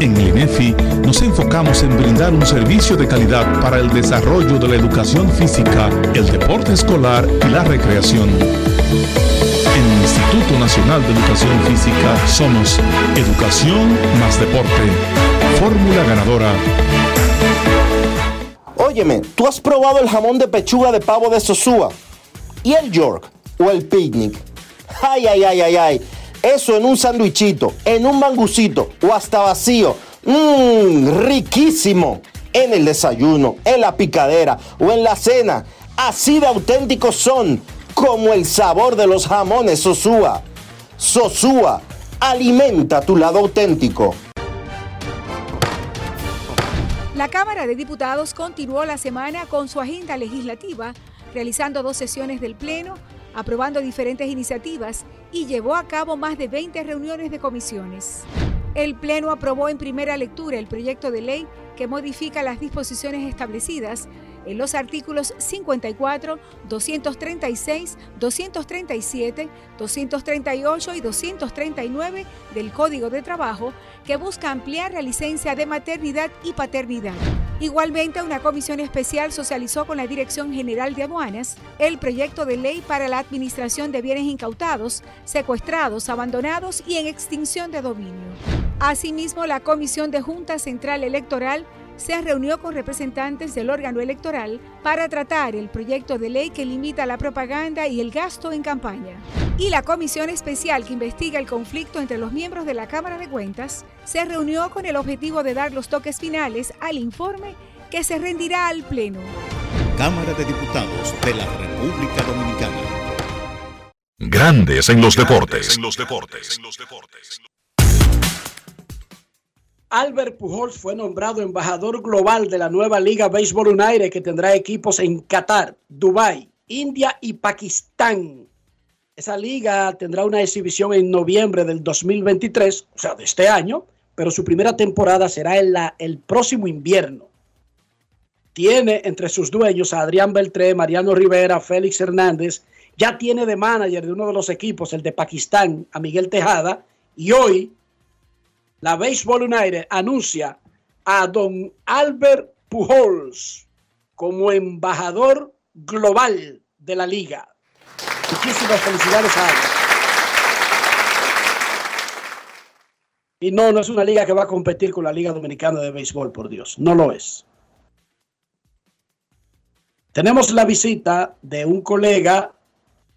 Speaker 14: en el INEFI nos enfocamos en brindar un servicio de calidad para el desarrollo de la educación física, el deporte escolar y la recreación. En el Instituto Nacional de Educación Física somos Educación más Deporte. Fórmula ganadora.
Speaker 5: Óyeme, ¿tú has probado el jamón de pechuga de pavo de Sosúa? ¿Y el York? ¿O el picnic? ¡Ay, ay, ay, ay, ay! Eso en un sandwichito, en un mangucito o hasta vacío. Mmm, riquísimo. En el desayuno, en la picadera o en la cena. Así de auténticos son como el sabor de los jamones Sosúa. Sosúa, alimenta tu lado auténtico.
Speaker 15: La Cámara de Diputados continuó la semana con su agenda legislativa, realizando dos sesiones del Pleno aprobando diferentes iniciativas y llevó a cabo más de 20 reuniones de comisiones. El Pleno aprobó en primera lectura el proyecto de ley que modifica las disposiciones establecidas en los artículos 54, 236, 237, 238 y 239 del Código de Trabajo que busca ampliar la licencia de maternidad y paternidad. Igualmente, una comisión especial socializó con la Dirección General de Aduanas el proyecto de ley para la administración de bienes incautados, secuestrados, abandonados y en extinción de dominio. Asimismo, la Comisión de Junta Central Electoral se reunió con representantes del órgano electoral para tratar el proyecto de ley que limita la propaganda y el gasto en campaña. Y la comisión especial que investiga el conflicto entre los miembros de la Cámara de Cuentas se reunió con el objetivo de dar los toques finales al informe que se rendirá al Pleno.
Speaker 16: Cámara de Diputados de la República Dominicana.
Speaker 3: Grandes en los deportes.
Speaker 16: En los deportes.
Speaker 4: Albert Pujols fue nombrado embajador global de la nueva Liga Béisbol United que tendrá equipos en Qatar, Dubái, India y Pakistán. Esa liga tendrá una exhibición en noviembre del 2023, o sea, de este año, pero su primera temporada será en la, el próximo invierno. Tiene entre sus dueños a Adrián Beltré, Mariano Rivera, Félix Hernández. Ya tiene de manager de uno de los equipos, el de Pakistán, a Miguel Tejada. Y hoy la Baseball United anuncia a don Albert Pujols como embajador global de la liga. Muchísimas felicidades a Albert. Y no, no es una liga que va a competir con la Liga Dominicana de Béisbol, por Dios. No lo es. Tenemos la visita de un colega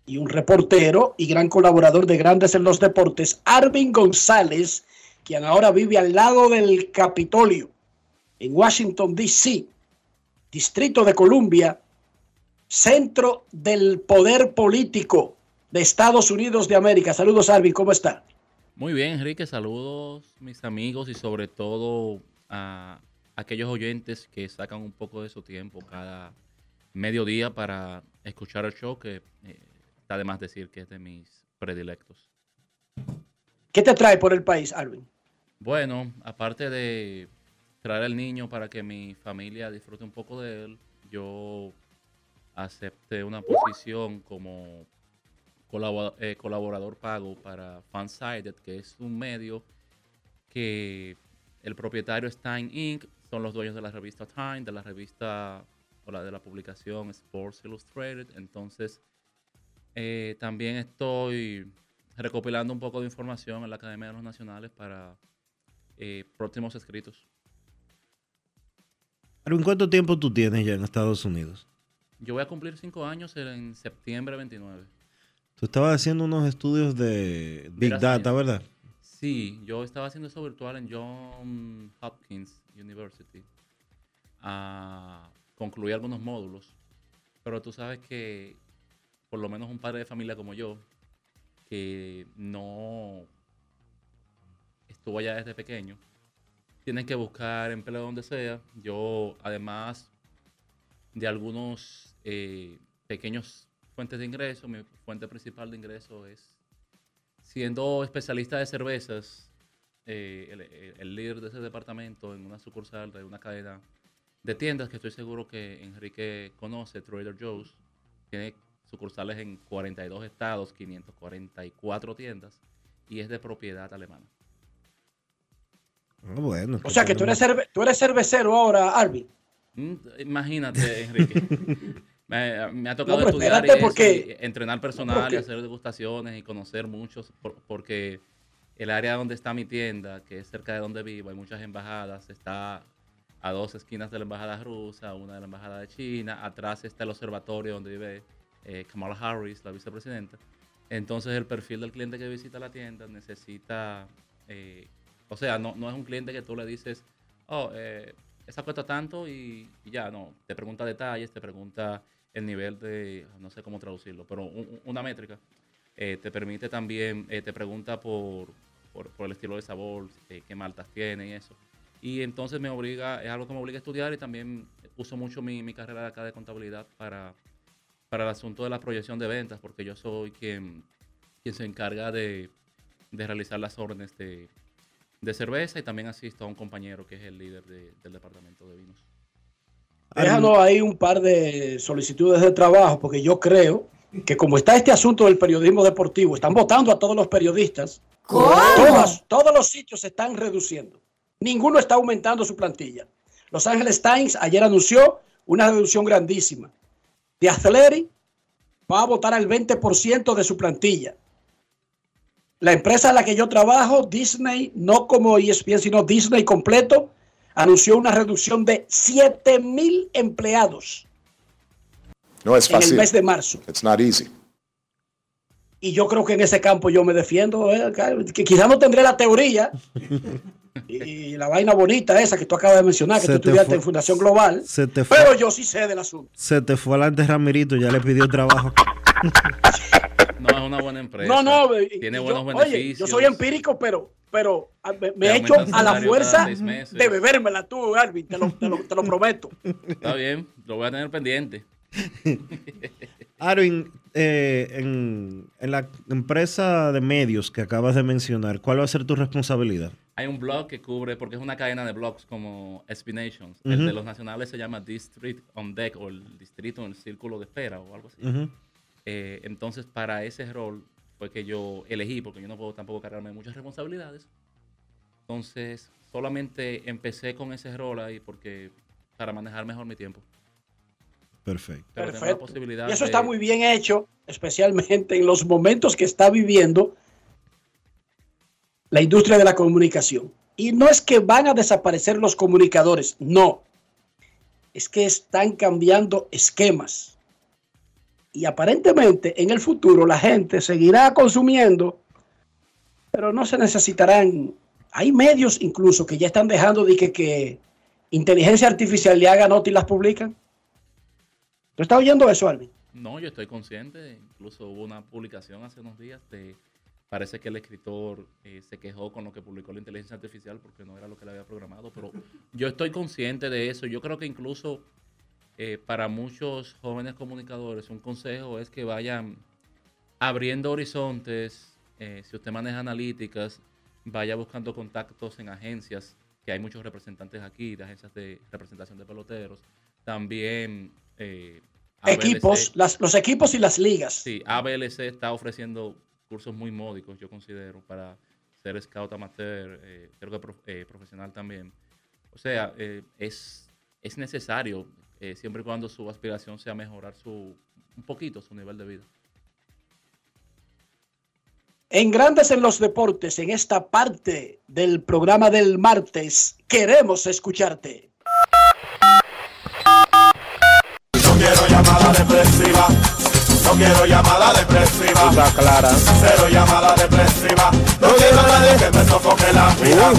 Speaker 4: y un reportero y gran colaborador de Grandes en los Deportes, Arvin González, quien ahora vive al lado del Capitolio, en Washington, D.C., Distrito de Columbia, centro del poder político de Estados Unidos de América. Saludos, Arvin, ¿cómo está?
Speaker 17: Muy bien, Enrique, saludos mis amigos y sobre todo a aquellos oyentes que sacan un poco de su tiempo cada mediodía para escuchar el show, que eh, está de más decir que es de mis predilectos.
Speaker 4: ¿Qué te trae por el país, Alvin?
Speaker 17: Bueno, aparte de traer al niño para que mi familia disfrute un poco de él, yo acepté una posición como eh, colaborador pago para Fansided, que es un medio que el propietario es Time Inc., son los dueños de la revista Time, de la revista o la de la publicación Sports Illustrated. Entonces, eh, también estoy recopilando un poco de información en la Academia de los Nacionales para eh, próximos escritos.
Speaker 1: ¿En cuánto tiempo tú tienes ya en Estados Unidos?
Speaker 17: Yo voy a cumplir cinco años en septiembre 29.
Speaker 1: Tú estabas haciendo unos estudios de Big Data, ¿verdad?
Speaker 17: Sí, yo estaba haciendo eso virtual en John Hopkins University. Ah, concluí algunos módulos, pero tú sabes que por lo menos un padre de familia como yo, que no estuvo allá desde pequeño, tienen que buscar empleo donde sea. Yo, además de algunos eh, pequeños fuentes de ingreso, mi fuente principal de ingreso es siendo especialista de cervezas, eh, el, líder de ese departamento en una sucursal de una cadena de tiendas que estoy seguro que Enrique conoce, Trader Joe's, tiene sucursales en 42 estados, 544 tiendas y es de propiedad alemana.
Speaker 1: Ah, bueno,
Speaker 4: o sea que tú eres, tú eres cervecero ahora, Alvin.
Speaker 17: Mm, imagínate, Enrique. me, ha tocado estudiar y entrenar personal y hacer degustaciones y conocer muchos, porque el área donde está mi tienda, que es cerca de donde vivo, hay muchas embajadas, está a dos esquinas de la embajada rusa, una de la embajada de China, atrás está el observatorio donde vive eh, Kamala Harris, la vicepresidenta. Entonces el perfil del cliente que visita la tienda necesita, eh, o sea, no, no, es un cliente que tú le dices, oh, eh, esa cuesta tanto y, ya, no, te pregunta detalles, te pregunta el nivel de, no sé cómo traducirlo, pero una métrica. Eh, te permite también, te pregunta por, por, por, el estilo de sabor, qué maltas tiene y eso. Y entonces me obliga, es algo que me obliga a estudiar y también uso mucho mi, mi carrera de acá de contabilidad para para el asunto de la proyección de ventas, porque yo soy quien, quien se encarga de, de realizar las órdenes de, de cerveza y también asisto a un compañero que es el líder de- del departamento de vinos.
Speaker 4: Déjanos ahí un par de solicitudes de trabajo, porque yo creo que como está este asunto del periodismo deportivo, están votando a todos los periodistas. Todas- todos los sitios se están reduciendo. Ninguno está aumentando su plantilla. Los Angeles Times ayer anunció una reducción grandísima. The Athletic va a votar al 20% de su plantilla. La empresa en la que yo trabajo, Disney, no como ESPN, sino Disney completo, anunció una reducción de 7 mil empleados
Speaker 6: No es
Speaker 4: en el
Speaker 6: fácil.
Speaker 4: mes de marzo.
Speaker 6: It's not easy.
Speaker 4: Y yo creo que en ese campo yo me defiendo. eh, que quizás no tendré la teoría y, y la vaina bonita esa que tú acabas de mencionar, que
Speaker 1: Se
Speaker 4: tú
Speaker 1: te
Speaker 4: estudiaste
Speaker 1: fue-
Speaker 4: en Fundación Global.
Speaker 1: Se te fue,
Speaker 4: Pero yo sí sé del asunto.
Speaker 1: se te fue adelante Ramirito, ya le pidió trabajo.
Speaker 17: No, es una buena empresa.
Speaker 4: No, no, y-
Speaker 17: Tiene buenos
Speaker 4: oye,
Speaker 17: beneficios.
Speaker 4: yo soy empírico, pero, pero me, he hecho a la fuerza de bebérmela tú, Arvin, te lo, te lo- te lo prometo.
Speaker 17: Está bien, lo voy a tener pendiente.
Speaker 1: Arvin, eh, en, en la empresa de medios que acabas de mencionar, ¿cuál va a ser tu responsabilidad?
Speaker 17: Hay un blog que cubre, porque es una cadena de blogs como SB Nations.
Speaker 1: Ujú.
Speaker 17: El de los nacionales se llama District on Deck o el distrito en el círculo de espera o algo así.
Speaker 1: Ujú.
Speaker 17: Eh, entonces, para ese rol fue que yo elegí, porque yo no puedo tampoco cargarme de muchas responsabilidades. Entonces, solamente empecé con ese rol ahí porque para manejar mejor mi tiempo.
Speaker 1: Perfecto.
Speaker 17: Pero la
Speaker 4: Perfecto.
Speaker 17: posibilidad
Speaker 4: Y eso
Speaker 17: de-
Speaker 4: está muy bien hecho, especialmente en los momentos que está viviendo la industria de la comunicación. Y no es que van a desaparecer los comunicadores, no. Es que están cambiando esquemas. Y aparentemente en el futuro la gente seguirá consumiendo, pero no se necesitarán. Hay medios incluso que ya están dejando de que, inteligencia artificial le haga nota y las publican. ¿Tú estás oyendo eso, Alvin?
Speaker 17: No, yo estoy consciente. Incluso hubo una publicación hace unos días de. Parece que el escritor eh, se quejó con lo que publicó la inteligencia artificial porque no era lo que le había programado. Pero yo estoy consciente de eso. Yo creo que incluso eh, para muchos jóvenes comunicadores, un consejo es que vayan abriendo horizontes. eh, si usted maneja analíticas, vaya buscando contactos en agencias, que hay muchos representantes aquí, de agencias de representación de peloteros. También eh,
Speaker 4: Equipos, las- los equipos y las ligas.
Speaker 17: Sí, ABLC está ofreciendo cursos muy módicos, yo considero, para ser scout amateur, creo que prof- eh, profesional también. O sea, es, es necesario, eh, siempre y cuando su aspiración sea mejorar su, un poquito su nivel de vida.
Speaker 4: En Grandes en los Deportes, en esta parte del programa del martes, queremos escucharte.
Speaker 18: No quiero llamada depresiva. No quiero llamada depresiva.
Speaker 8: Está clara.
Speaker 18: Cero llamada depresiva. No quiero a nadie que me sofoque la vida.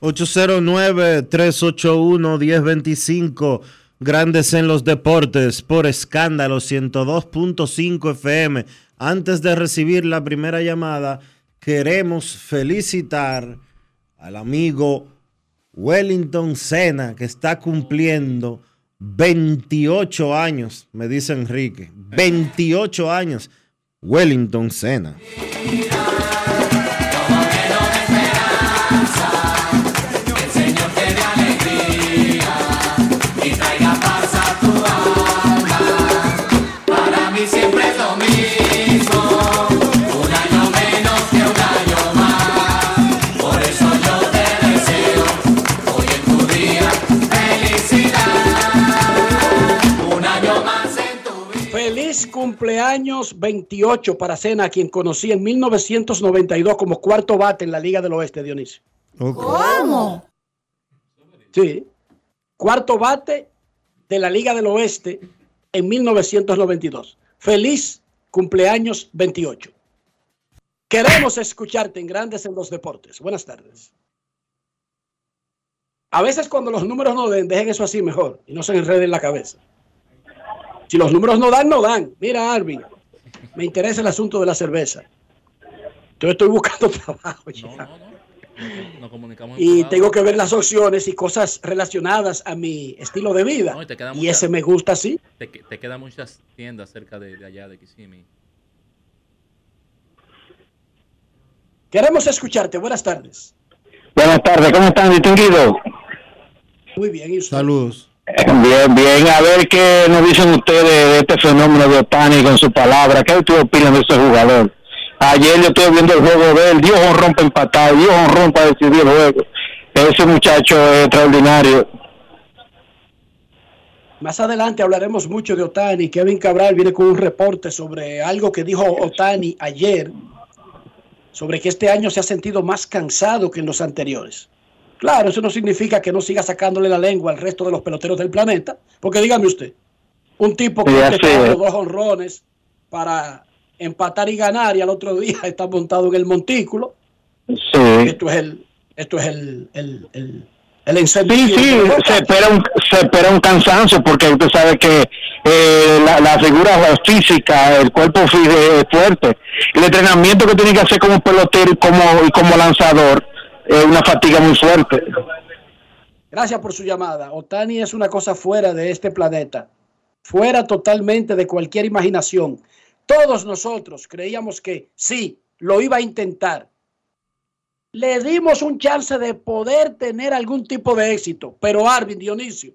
Speaker 1: 809-381-1025, Grandes en los Deportes, por escándalo 102.5 FM. Antes de recibir la primera llamada, queremos felicitar al amigo Wellington Sena, que está cumpliendo 28 años, me dice Enrique. 28 años. Wellington Sena.
Speaker 4: Cumpleaños 28 para Cena, a quien conocí en 1992 como cuarto bate en la Liga del Oeste, Dionisio.
Speaker 15: ¿Cómo?
Speaker 4: Sí. Cuarto bate de la Liga del Oeste en 1992. Feliz cumpleaños 28. Queremos escucharte en Grandes en los Deportes. Buenas tardes. A veces cuando los números no den, dejen eso así mejor y no se enreden la cabeza. Si los números no dan, no dan. Mira, Arvin, me interesa el asunto de la cerveza. Yo estoy buscando trabajo ya.
Speaker 17: Nos comunicamos
Speaker 4: y
Speaker 17: privado.
Speaker 4: tengo que ver las opciones y cosas relacionadas a mi estilo de vida.
Speaker 17: No, y te queda
Speaker 4: y
Speaker 17: mucha-
Speaker 4: ese me gusta así.
Speaker 17: Te, te quedan muchas tiendas cerca de, de allá, de Kissimmee.
Speaker 4: Queremos escucharte. Buenas tardes.
Speaker 19: Buenas tardes, ¿cómo están, distinguidos?
Speaker 4: Muy bien, ¿y usted?
Speaker 1: Saludos.
Speaker 19: Bien, bien. A ver qué nos dicen ustedes de este fenómeno de Otani con su palabra. ¿Qué ustedes opinan de ese jugador? Ayer yo estuve viendo el juego de él, dio honrón para empatar, dio honrón para decidir el juego. Ese muchacho extraordinario.
Speaker 4: Más adelante hablaremos mucho de Otani. Kevin Cabral viene con un reporte sobre algo que dijo Otani ayer, sobre que este año se ha sentido más cansado que en los anteriores. Claro, eso no significa que no siga sacándole la lengua al resto de los peloteros del planeta, porque dígame usted, un tipo que
Speaker 19: Sí,
Speaker 4: dos honrones para empatar y ganar y al otro día está montado en el montículo.
Speaker 19: Sí.
Speaker 4: Esto es el, esto es el, el, el, el
Speaker 19: Sí, sí, se espera un, se espera un cansancio porque usted sabe que eh, la, la figura física, el cuerpo es fuerte. El entrenamiento que tiene que hacer como pelotero y como, y como lanzador es una fatiga muy fuerte.
Speaker 4: Gracias por su llamada. Otani es una cosa fuera de este planeta, fuera totalmente de cualquier imaginación. Todos nosotros creíamos que sí, lo iba a intentar. Le dimos un chance de poder tener algún tipo de éxito, pero Arvin Dionisio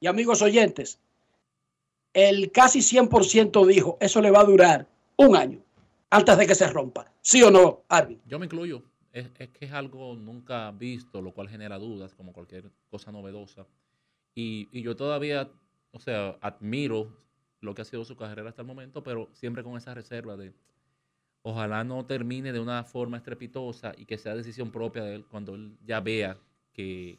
Speaker 4: y amigos oyentes, el casi 100% dijo, eso le va a durar un año antes de que se rompa. ¿Sí o no, Arvin?
Speaker 17: Yo me incluyo. Es, es que es algo nunca visto, lo cual genera dudas, como cualquier cosa novedosa. Y, y yo todavía, o sea, admiro lo que ha sido su carrera hasta el momento, pero siempre con esa reserva de ojalá no termine de una forma estrepitosa y que sea decisión propia de él cuando él ya vea que,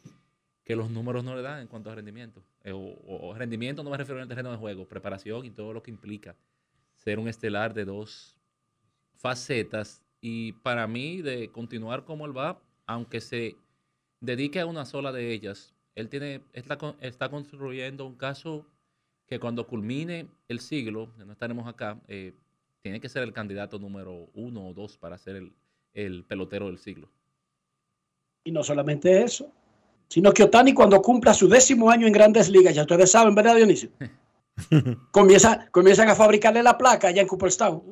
Speaker 17: que los números no le dan en cuanto a rendimiento. Eh, o, o rendimiento no me refiero en el terreno de juego, preparación y todo lo que implica ser un estelar de dos facetas y para mí de continuar como él va, aunque se dedique a una sola de ellas, él tiene está, está construyendo un caso que cuando culmine el siglo, no estaremos acá, eh, tiene que ser el candidato número uno o dos para ser el, el pelotero del siglo.
Speaker 4: Y no solamente eso, sino que Otani cuando cumpla su décimo año en grandes ligas, ya ustedes saben, ¿verdad, Dionisio? Comienza, comienzan a fabricarle la placa allá en Cooperstown.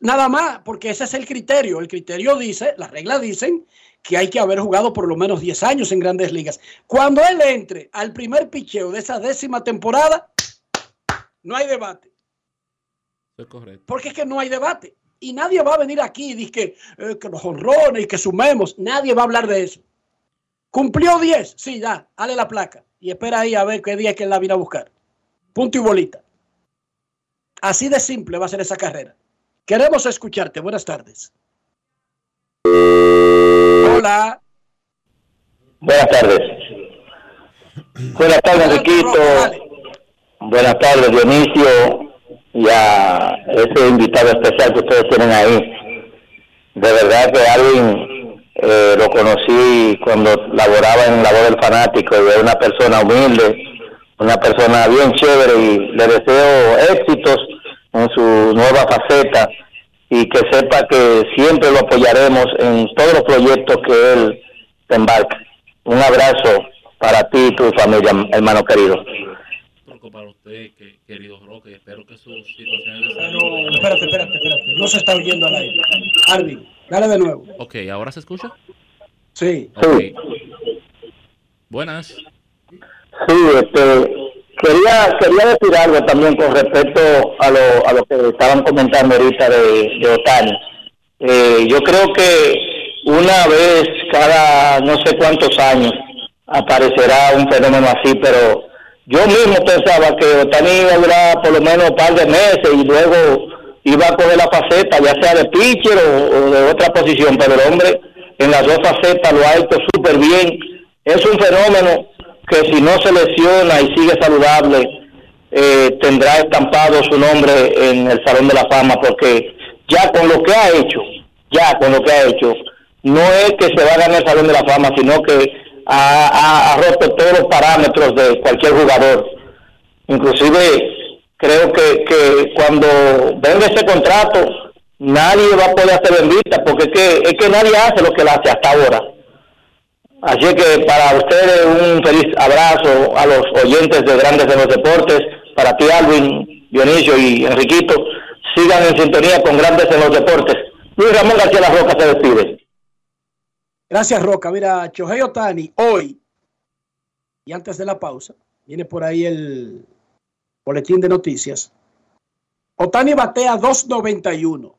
Speaker 4: Nada más, porque ese es el criterio. El criterio dice, las reglas dicen que hay que haber jugado por lo menos 10 años en grandes ligas. Cuando él entre al primer picheo de esa décima temporada, no hay debate.
Speaker 17: Eso es correcto.
Speaker 4: Porque es que no hay debate. Y nadie va a venir aquí y decir que, eh, que los honrones y que sumemos. Nadie va a hablar de eso. ¿Cumplió 10? Sí, ya. Dale la placa. Y espera ahí a ver qué día es que él la viene a buscar. Punto y bolita. Así de simple va a ser esa carrera. Queremos escucharte. Buenas tardes. Hola.
Speaker 19: Buenas tardes. Buenas tardes, Riquito. Buenas tardes, Dionisio. Y a ese invitado especial que ustedes tienen ahí. De verdad que Alvin eh, lo conocí cuando laboraba en la voz del fanático y es una persona humilde, una persona bien chévere y le deseo éxitos en su nueva faceta y que sepa que siempre lo apoyaremos en todos los proyectos que él embarca. Un abrazo para ti y tu familia, hermano querido.
Speaker 17: Para usted, que, querido Roque, espero que sus situaciones salud...
Speaker 4: espérate, espérate, espérate. No se está oyendo al aire. Arvin, dale de nuevo.
Speaker 17: Ok, ¿ahora se escucha?
Speaker 4: Sí.
Speaker 17: Ok. Buenas.
Speaker 19: Sí, este, quería, quería decir algo también con respecto a lo, a lo que estaban comentando ahorita de, de Otani. Eh, yo creo que una vez cada no sé cuántos años aparecerá un fenómeno así, pero yo mismo pensaba que Otani iba a durar por lo menos un par de meses y luego iba a coger la faceta, ya sea de pitcher o, de otra posición, pero el hombre en las dos facetas lo ha hecho súper bien. Es un fenómeno que si no se lesiona y sigue saludable, eh, tendrá estampado su nombre en el Salón de la Fama, porque ya con lo que ha hecho, ya con lo que ha hecho, no es que se va a ganar el Salón de la Fama, sino que ha, roto todos los parámetros de cualquier jugador. Inclusive creo que, que cuando venga ese contrato, nadie va a poder hacer bendita, porque es que, es que nadie hace lo que él hace hasta ahora. Así que para ustedes un feliz abrazo a los oyentes de Grandes de los Deportes, para ti Alvin, Dionisio y Enriquito, sigan en sintonía con Grandes en los Deportes. Luis Ramón García La Roca se despide.
Speaker 4: Gracias, Roca. Mira, Chohei Otani, hoy, y antes de la pausa, viene por ahí el boletín de noticias. Otani batea 2.91,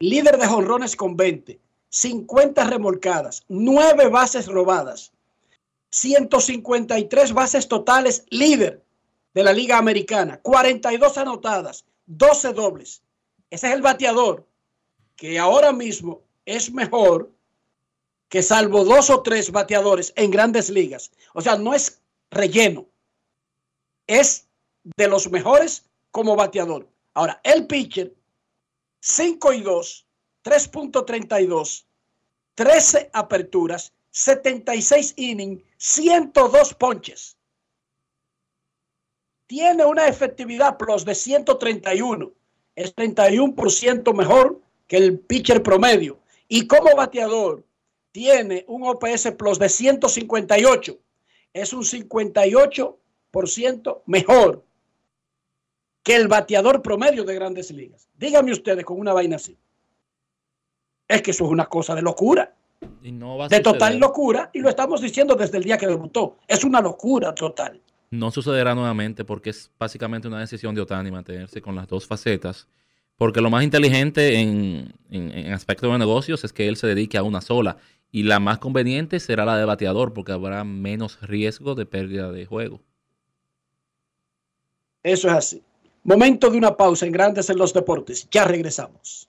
Speaker 4: líder de jonrones con 20, 50 remolcadas, 9 bases robadas, 153 bases totales, líder de la Liga Americana, 42 anotadas, 12 dobles. Ese es el bateador que ahora mismo es mejor que salvo dos o tres bateadores en grandes ligas. O sea, no es relleno. Es de los mejores como bateador. Ahora, el pitcher, 5 y 2, 3.32, 13 aperturas, 76 innings, 102 ponches. Tiene una efectividad plus de 131. Es 31% mejor que el pitcher promedio. Y como bateador, tiene un OPS Plus de 158. Es un 58% mejor que el bateador promedio de grandes ligas. Díganme ustedes con una vaina así. Es que eso es una cosa de locura.
Speaker 17: Y no va
Speaker 4: De total locura. Y lo estamos diciendo desde el día que debutó. Es una locura total.
Speaker 17: No sucederá nuevamente porque es básicamente una decisión de Otani mantenerse con las dos facetas. Porque lo más inteligente en, en, en aspecto de negocios es que él se dedique a una sola. Y la más conveniente será la de bateador porque habrá menos riesgo de pérdida de juego.
Speaker 4: Eso es así. Momento de una pausa en Grandes en los Deportes. Ya regresamos.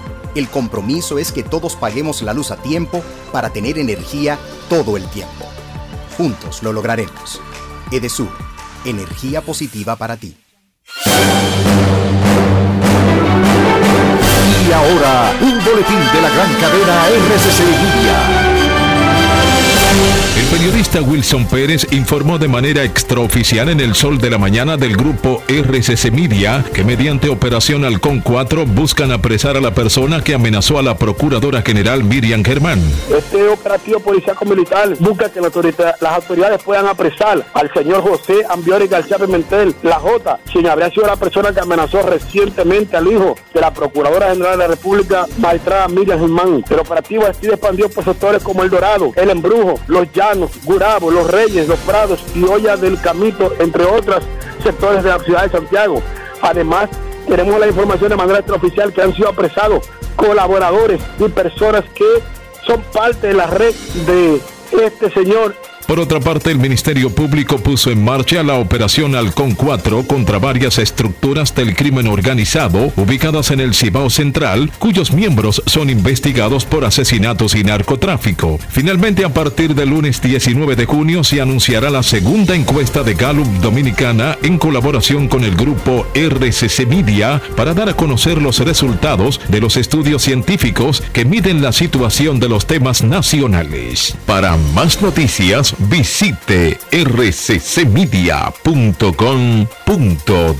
Speaker 20: El compromiso es que todos paguemos la luz a tiempo para tener energía todo el tiempo. Juntos lo lograremos. Edesur, energía positiva para ti.
Speaker 16: Y ahora, un boletín de la gran cadena RCC.
Speaker 14: El periodista Wilson Pérez informó de manera extraoficial en el sol de la mañana del grupo RCC Media que mediante Operación Halcón 4 buscan apresar a la persona que amenazó a la Procuradora General Miriam Germán.
Speaker 21: Este operativo policíaco militar busca que las autoridades puedan apresar al señor José Ambiori García Pimentel, la J, quien habría sido la persona que amenazó recientemente al hijo de la Procuradora General de la República, magistrada Miriam Germán. El operativo ha sido expandido por sectores como El Dorado, El Embrujo, Los Llanos, Gurabo, Los Reyes, Los Prados y Olla del Camito, entre otros sectores de la ciudad de Santiago. Además, tenemos la información de manera extraoficial que han sido apresados colaboradores y personas que son parte de la red de este señor
Speaker 14: Por otra parte, el Ministerio Público puso en marcha la Operación Halcón 4 contra varias estructuras del crimen organizado ubicadas en el Cibao Central, cuyos miembros son investigados por asesinatos y narcotráfico. Finalmente, a partir del lunes 19 de junio se anunciará la segunda encuesta de Gallup Dominicana en colaboración con el grupo RCC Media para dar a conocer los resultados de los estudios científicos que miden la situación de los temas nacionales. Para más noticias, visite rccmedia.com.do.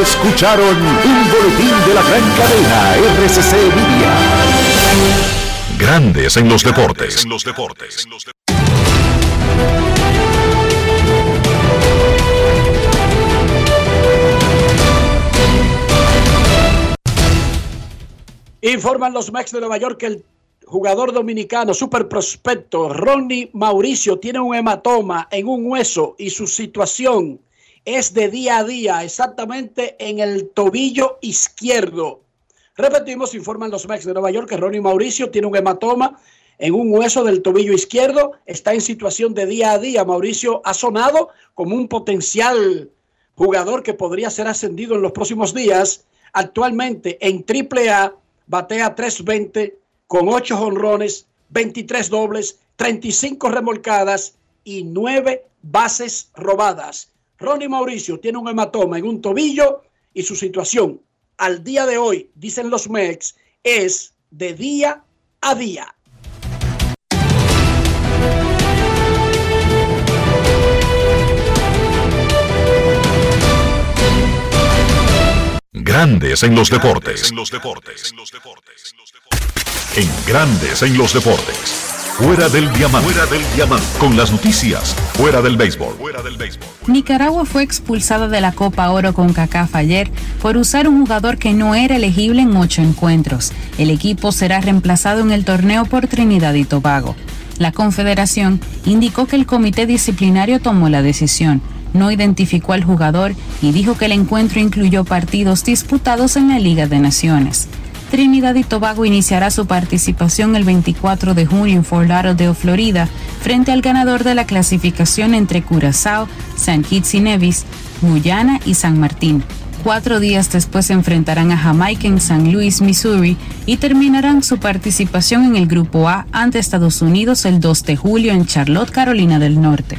Speaker 16: Escucharon un boletín de la gran cadena RCC Media.
Speaker 3: Grandes en los deportes. En los deportes.
Speaker 4: Informan los Mex de Nueva York que el jugador dominicano, super prospecto, Ronnie Mauricio, tiene un hematoma en un hueso y su situación es de día a día, exactamente en el tobillo izquierdo. Repetimos, informan los Mex de Nueva York que Ronnie Mauricio tiene un hematoma en un hueso del tobillo izquierdo, está en situación de día a día. Mauricio ha sonado como un potencial jugador que podría ser ascendido en los próximos días. Actualmente en AAA batea 320 con 8 honrones, 23 dobles, 35 remolcadas y 9 bases robadas. Ronnie Mauricio tiene un hematoma en un tobillo y su situación al día de hoy, dicen los Mex, es de día a día.
Speaker 3: Grandes en los deportes. En Grandes en los deportes. Fuera del diamante. Fuera del diamante. Con las noticias. Fuera del béisbol. Fuera del béisbol.
Speaker 22: Nicaragua fue expulsada de la Copa Oro con CACAF ayer por usar un jugador que no era elegible en ocho encuentros. El equipo será reemplazado en el torneo por Trinidad y Tobago. La Confederación indicó que el comité disciplinario tomó la decisión, no identificó al jugador y dijo que el encuentro incluyó partidos disputados en la Liga de Naciones. Trinidad y Tobago iniciará su participación el 24 de junio en Fort Lauderdale, Florida, frente al ganador de la clasificación entre Curazao, San Kitts y Nevis, Guyana y San Martín. Cuatro días después se enfrentarán a Jamaica en San Luis, Missouri, y terminarán su participación en el Grupo A ante Estados Unidos el 2 de julio en Charlotte, Carolina del Norte.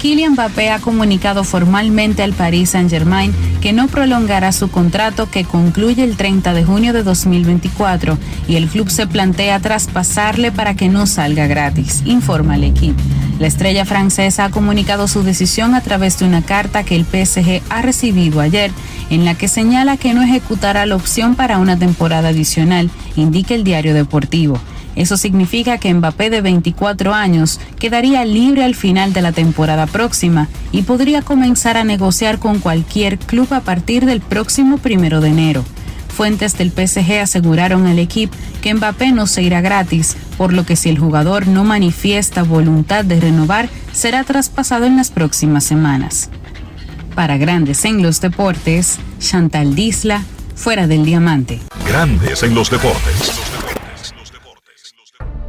Speaker 22: Kylian Mbappé ha comunicado formalmente al Paris Saint-Germain que no prolongará su contrato que concluye el 30 de junio de 2024 y el club se plantea traspasarle para que no salga gratis, informa el equipo. La estrella francesa ha comunicado su decisión a través de una carta que el PSG ha recibido ayer, en la que señala que no ejecutará la opción para una temporada adicional, indica el diario deportivo. Eso significa que Mbappé de 24 años quedaría libre al final de la temporada próxima y podría comenzar a negociar con cualquier club a partir del próximo primero de enero. Fuentes del PSG aseguraron al equipo que Mbappé no se irá gratis, por lo que si el jugador no manifiesta voluntad de renovar, será traspasado en las próximas semanas. Para Grandes en los Deportes, Chantal Disla, fuera del diamante.
Speaker 3: Grandes en los deportes.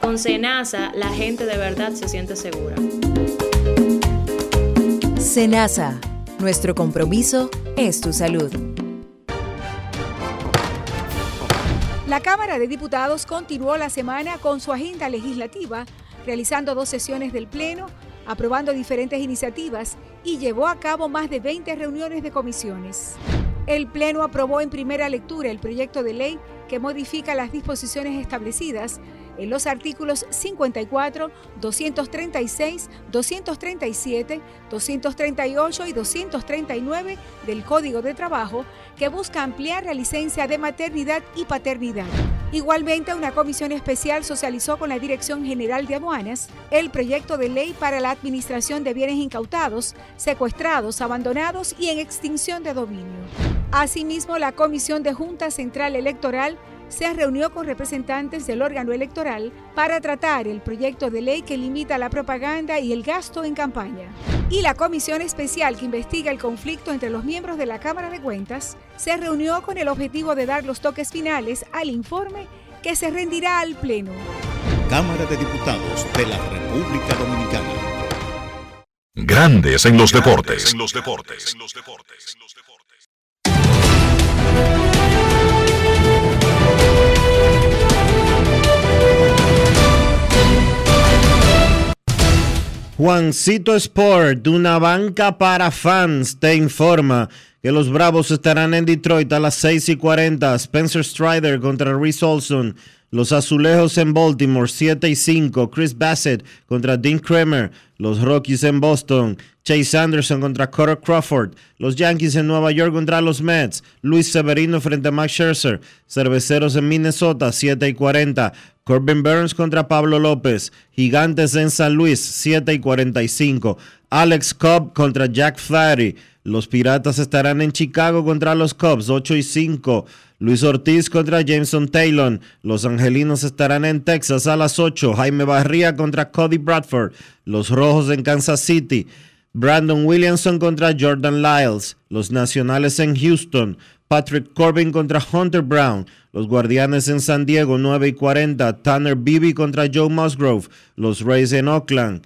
Speaker 10: Con Senasa, la gente de verdad se siente segura.
Speaker 23: Senasa, nuestro compromiso es tu salud.
Speaker 15: La Cámara de Diputados continuó la semana con su agenda legislativa, realizando dos sesiones del Pleno, aprobando diferentes iniciativas y llevó a cabo más de 20 reuniones de comisiones. El Pleno aprobó en primera lectura el proyecto de ley que modifica las disposiciones establecidas en los artículos 54, 236, 237, 238 y 239 del Código de Trabajo que busca ampliar la licencia de maternidad y paternidad. Igualmente, una comisión especial socializó con la Dirección General de Aduanas el proyecto de ley para la administración de bienes incautados, secuestrados, abandonados y en extinción de dominio. Asimismo, la Comisión de Junta Central Electoral se reunió con representantes del órgano electoral para tratar el proyecto de ley que limita la propaganda y el gasto en campaña. Y la comisión especial que investiga el conflicto entre los miembros de la Cámara de Cuentas se reunió con el objetivo de dar los toques finales al informe que se rendirá al Pleno.
Speaker 3: Cámara de Diputados de la República Dominicana. Grandes en los deportes. En los deportes.
Speaker 1: Juancito Sport, una banca para fans, te informa que los Bravos estarán en Detroit a las 6 y 40. Spencer Strider contra Reese Olson. Los Azulejos en Baltimore 7 y 5. Chris Bassett contra Dean Kramer. Los Rockies en Boston. Chase Anderson contra Carter Crawford. Los Yankees en Nueva York contra los Mets. Luis Severino frente a Max Scherzer. Cerveceros en Minnesota 7 y 40. Corbin Burns contra Pablo López. Gigantes en San Luis 7 y 45. Alex Cobb contra Jack Flaherty. Los Piratas estarán en Chicago contra los Cubs 8 y 5. Luis Ortiz contra Jameson Taylor. Los Angelinos estarán en Texas a las 8. Jaime Barría contra Cody Bradford. Los Rojos en Kansas City. Brandon Williamson contra Jordan Lyles. Los Nacionales en Houston. Patrick Corbin contra Hunter Brown. Los Guardianes en San Diego 9 y 40. Tanner Beebe contra Joe Musgrove. Los Rays en Oakland.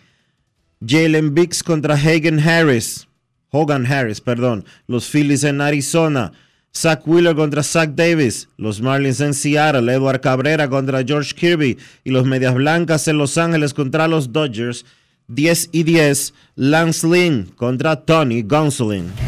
Speaker 1: Jalen Biggs contra Hagen Harris. Hogan Harris, perdón. Los Phillies en Arizona. Zach Wheeler contra Zach Davis. Los Marlins en Seattle. Edward Cabrera contra George Kirby. Y los Medias Blancas en Los Ángeles contra los Dodgers. 10 y 10. Lance Lynn contra Tony Gonsolin.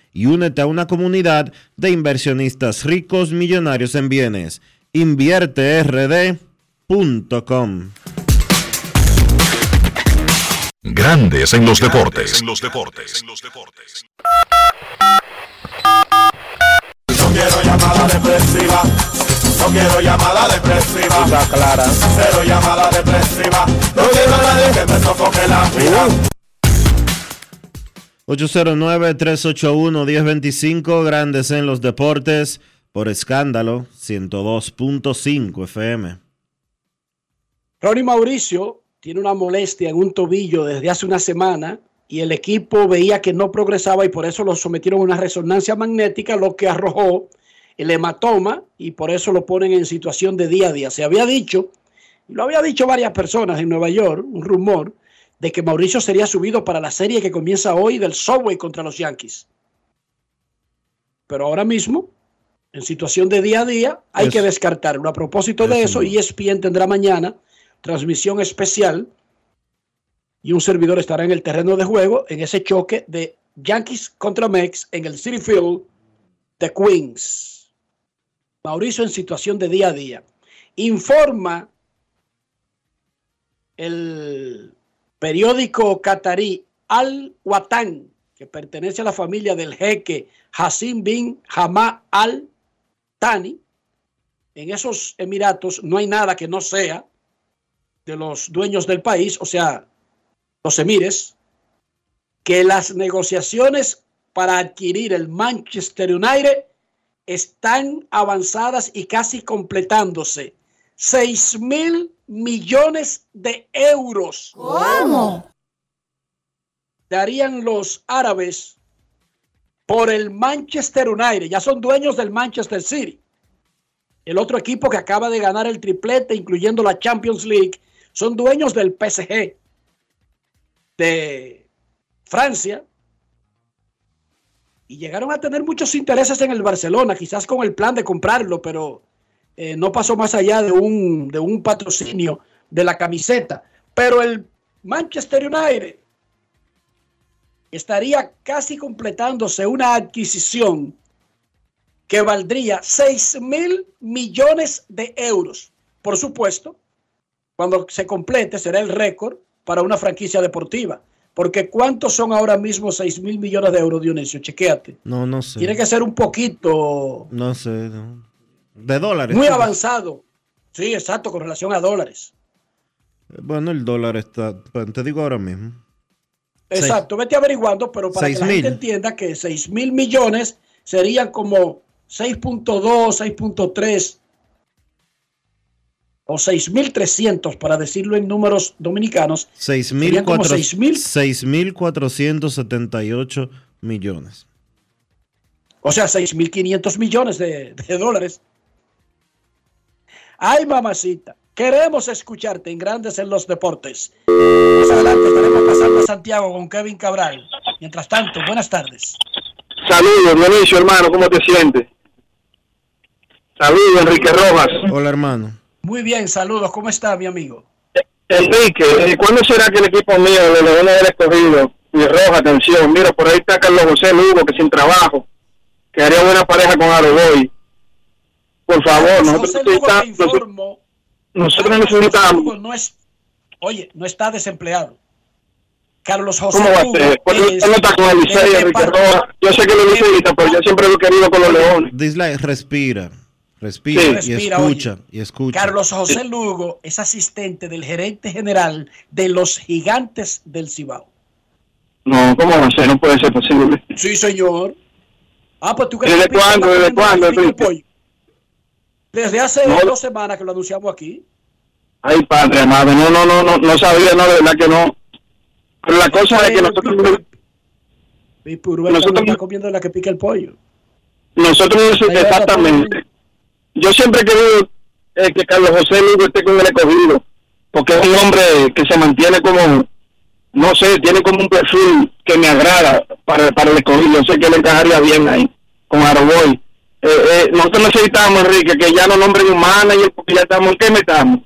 Speaker 1: y únete a una comunidad de inversionistas ricos millonarios en bienes. InvierteRD.com
Speaker 3: Grandes en los deportes.
Speaker 18: No quiero llamada depresiva. No quiero llamada depresiva.
Speaker 8: clara.
Speaker 18: Cero llamada depresiva. No quiero a nadie que me sofoque la vida.
Speaker 1: 809-381-1025, Grandes en los Deportes, por escándalo, 102.5 FM.
Speaker 4: Ronnie Mauricio tiene una molestia en un tobillo desde hace una semana y el equipo veía que no progresaba y por eso lo sometieron a una resonancia magnética, lo que arrojó el hematoma y por eso lo ponen en situación de día a día. Se había dicho, lo había dicho varias personas en Nueva York, un rumor, de que Mauricio sería subido para la serie que comienza hoy del Subway contra los Yankees. Pero ahora mismo, en situación de día a día, hay
Speaker 1: Eso-
Speaker 4: que descartarlo. A propósito de eso, E ESPN tendrá mañana transmisión especial y un servidor estará en el terreno de juego en ese choque de Yankees contra Mex en el City Field de Queens. Mauricio en situación de día a día. Informa el periódico catarí Al Watan, que pertenece a la familia del jeque Hassim bin Hamad Al Thani. En esos Emiratos no hay nada que no sea de los dueños del país, o sea, los emires, que las negociaciones para adquirir el Manchester United están avanzadas y casi completándose. 6 mil millones de euros.
Speaker 15: ¿Cómo?
Speaker 4: Darían los árabes por el Manchester United. Ya son dueños del Manchester City. El otro equipo que acaba de ganar el triplete, incluyendo la Champions League, son dueños del PSG de Francia. y llegaron a tener muchos intereses en el Barcelona, quizás con el plan de comprarlo, pero eh, no pasó más allá de un, de un patrocinio de la camiseta. Pero el Manchester United estaría casi completándose una adquisición que valdría 6 mil millones de euros. Por supuesto, cuando se complete será el récord para una franquicia deportiva. Porque ¿cuántos son ahora mismo 6 mil millones de euros, Dionisio? Chequéate.
Speaker 1: No, no sé.
Speaker 4: Tiene que ser un poquito
Speaker 1: No sé. no. De dólares.
Speaker 4: muy avanzado. Sí, exacto, con relación a dólares.
Speaker 1: Bueno, el dólar está. pues, Te digo ahora mismo.
Speaker 4: Exacto, vete averiguando, pero para que la gente entienda que 6 mil millones serían como 6.2, 6.3 o 6.300 para decirlo en números dominicanos. Serían como 6.000.
Speaker 1: 6.478 millones.
Speaker 4: O sea, 6.500 millones de, de dólares. Ay, mamacita, queremos escucharte en Grandes en los Deportes. Más adelante estaremos pasando a Santiago con Kevin Cabral. Mientras tanto, buenas tardes.
Speaker 24: Saludos, Dionisio, hermano, ¿cómo te sientes? Saludos, Enrique Rojas.
Speaker 1: Hola, hermano.
Speaker 4: Muy bien, saludos. ¿Cómo está mi amigo?
Speaker 24: Enrique, eh, ¿cuándo será que el equipo mío, de Leones del Escogido, y Roja, atención, mira, por ahí está Carlos José Lugo, que sin trabajo, que haría buena pareja con Aroboy. Por favor, nosotros
Speaker 4: José
Speaker 24: necesitamos, nosotros,
Speaker 4: informo.
Speaker 24: nosotros necesitamos,
Speaker 4: Lugo no es, oye, no está desempleado. Carlos José
Speaker 24: ¿cómo va a ser? Pues él
Speaker 4: es
Speaker 24: no está con el Licey,
Speaker 4: depart-
Speaker 24: Rojas. Yo sé que lo dice ahorita, pero yo siempre lo he querido con los Leones.
Speaker 1: Dislike, respira. Respira,
Speaker 4: Sí.
Speaker 1: y
Speaker 4: Respira,
Speaker 1: escucha. Y escucha.
Speaker 4: Carlos José Lugo es asistente del gerente general de los gigantes del Cibao.
Speaker 24: No, ¿cómo va a ser? No puede ser posible.
Speaker 4: Sí, señor. Ah, pues tú crees
Speaker 24: ¿Desde cuándo? ¿Desde cuándo,
Speaker 4: la que pica el
Speaker 24: Enrique?
Speaker 4: pollo? Desde hace
Speaker 24: No.
Speaker 4: dos semanas que lo anunciamos aquí.
Speaker 24: Ay, padre amado, no, no, no, no, no sabía, no, de verdad que no. Pero la cosa es que nosotros,
Speaker 4: Purubeta
Speaker 24: Nosotros-
Speaker 4: no está comiendo la que pica el pollo.
Speaker 24: nosotros exactamente. Yo siempre he querido eh, que Carlos José Lugo esté con el escogido, porque es un hombre que se mantiene como, no sé, tiene como un perfil que me agrada para, para el escogido. Yo sé que le encajaría bien ahí, con Aroboy. Eh, eh, nosotros necesitamos, Enrique, que ya no nombren un manager, porque ya estamos, ¿en qué metamos?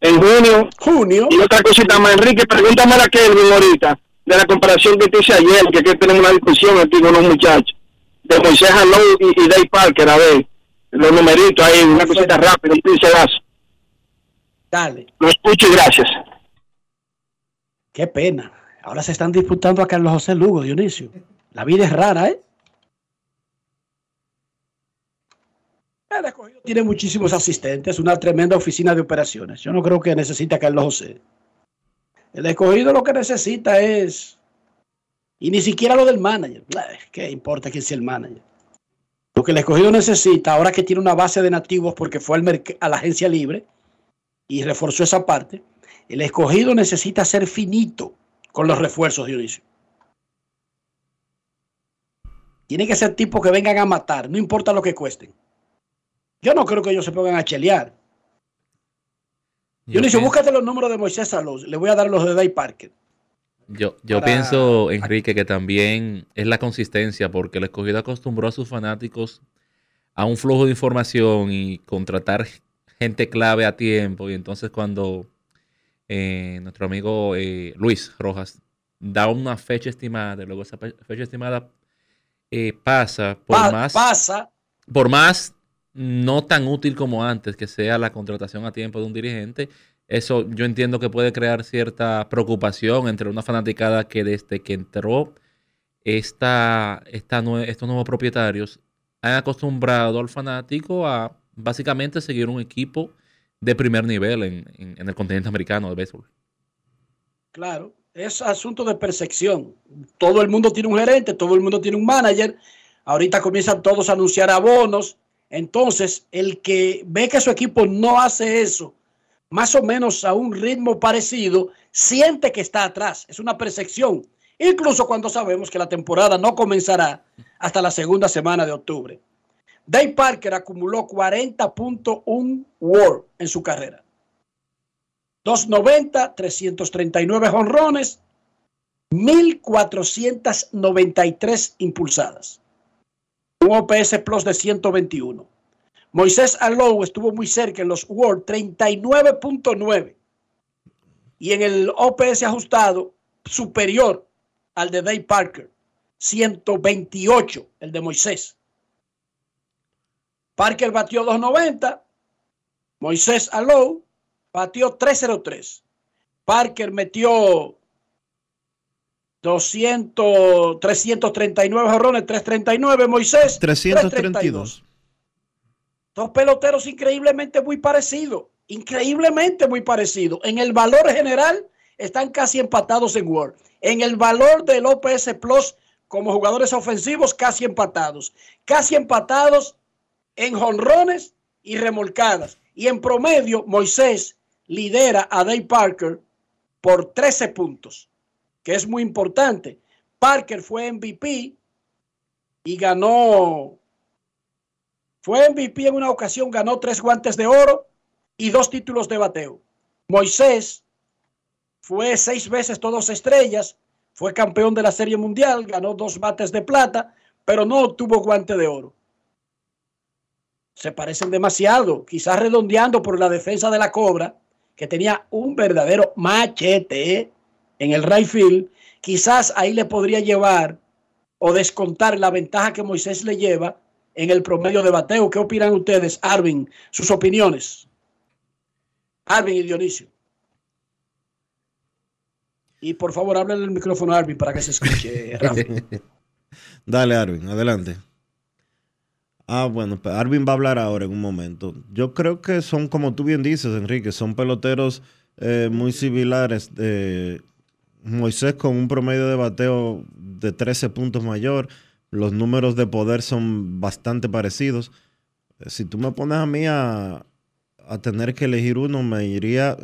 Speaker 24: En junio.
Speaker 4: Junio.
Speaker 24: Y otra cosita más, Enrique, pregúntame a Kelvin ahorita, de la comparación que te hice ayer, que, que tenemos una discusión aquí con unos muchachos, de Moisés Alou y, y Dave Parker, a ver, los numeritos ahí, una cosita rápida, un pincelazo.
Speaker 4: Dale.
Speaker 24: Lo escucho y gracias.
Speaker 4: Qué pena. Ahora se están disputando a Carlos José Lugo, Dionisio. La vida es rara, ¿eh? El escogido tiene muchísimos asistentes, una tremenda oficina de operaciones. Yo no creo que necesite a Carlos José. El escogido lo que necesita es. Y ni siquiera lo del manager. ¿Qué importa quién sea el manager? Lo que el escogido necesita, ahora que tiene una base de nativos porque fue al a la agencia libre y reforzó esa parte, el escogido necesita ser finito con los refuerzos, Dionisio. Tiene que ser tipos que vengan a matar, no importa lo que cuesten. Yo no creo que ellos se pongan a chelear. Dionisio,
Speaker 17: pienso-
Speaker 4: búscate los números de Moisés Salos. Le voy a dar los de Day Parker.
Speaker 17: Yo, yo
Speaker 4: para-
Speaker 17: pienso, Enrique, que también es la consistencia, porque el escogido acostumbró a sus fanáticos a un flujo de información y contratar gente clave a tiempo. Y entonces cuando eh, nuestro amigo eh, Luis Rojas da una fecha estimada, luego esa fe- fecha estimada eh, pasa por
Speaker 4: Pa-
Speaker 17: más
Speaker 4: Pasa.
Speaker 17: por más no tan útil como antes que sea la contratación a tiempo de un dirigente, eso yo entiendo que puede crear cierta preocupación entre una fanaticada que desde que entró esta, esta nue- estos nuevos propietarios han acostumbrado al fanático a básicamente seguir un equipo de primer nivel en, en- en el continente americano de béisbol.
Speaker 4: Claro, es asunto de percepción. Todo el mundo tiene un gerente, todo el mundo tiene un manager. Ahorita comienzan todos a anunciar abonos. Entonces, el que ve que su equipo no hace eso, más o menos a un ritmo parecido, siente que está atrás. Es una percepción. Incluso cuando sabemos que la temporada no comenzará hasta la segunda semana de octubre. Dave Parker acumuló 40.1 WAR en su carrera. 290, 339 jonrones, 1493 impulsadas. Un OPS Plus de 121. Moisés Alou estuvo muy cerca en los World, 39.9. Y en el OPS ajustado, superior al de Dave Parker, 128, el de Moisés. Parker batió 290, Moisés Alou batió 303. Parker metió 200, 339 jorrones, 339 Moisés,
Speaker 1: 332.
Speaker 4: Dos peloteros increíblemente muy parecidos, increíblemente muy parecidos. En el valor general están casi empatados en World. En el valor del OPS Plus como jugadores ofensivos casi empatados. Casi empatados en jonrones y remolcadas. Y en promedio Moisés lidera a Dave Parker por 13 puntos, que es muy importante. Parker fue MVP y ganó fue MVP en una ocasión, ganó tres guantes de oro y dos títulos de bateo. Moisés fue seis veces todos estrellas, fue campeón de la Serie Mundial, ganó dos bates de plata, pero no obtuvo guante de oro. Se parecen demasiado, quizás redondeando por la defensa de la Cobra, que tenía un verdadero machete en el right field. Quizás ahí le podría llevar o descontar la ventaja que Moisés le lleva en el promedio de bateo. ¿Qué opinan ustedes, Arvin? Sus opiniones. Arvin y Dionisio. Y por favor, háblenle el micrófono a Arvin para que se escuche.
Speaker 1: Dale, Arvin, adelante. Ah, bueno, pues Arvin va a hablar ahora en un momento. Yo creo que son, como tú bien dices, Enrique, son peloteros eh, muy similares. Eh, Moisés con un promedio de bateo de 13 puntos mayor. Los números de poder son bastante parecidos. Eh, Si tú me pones a mí a, tener que elegir uno, me iría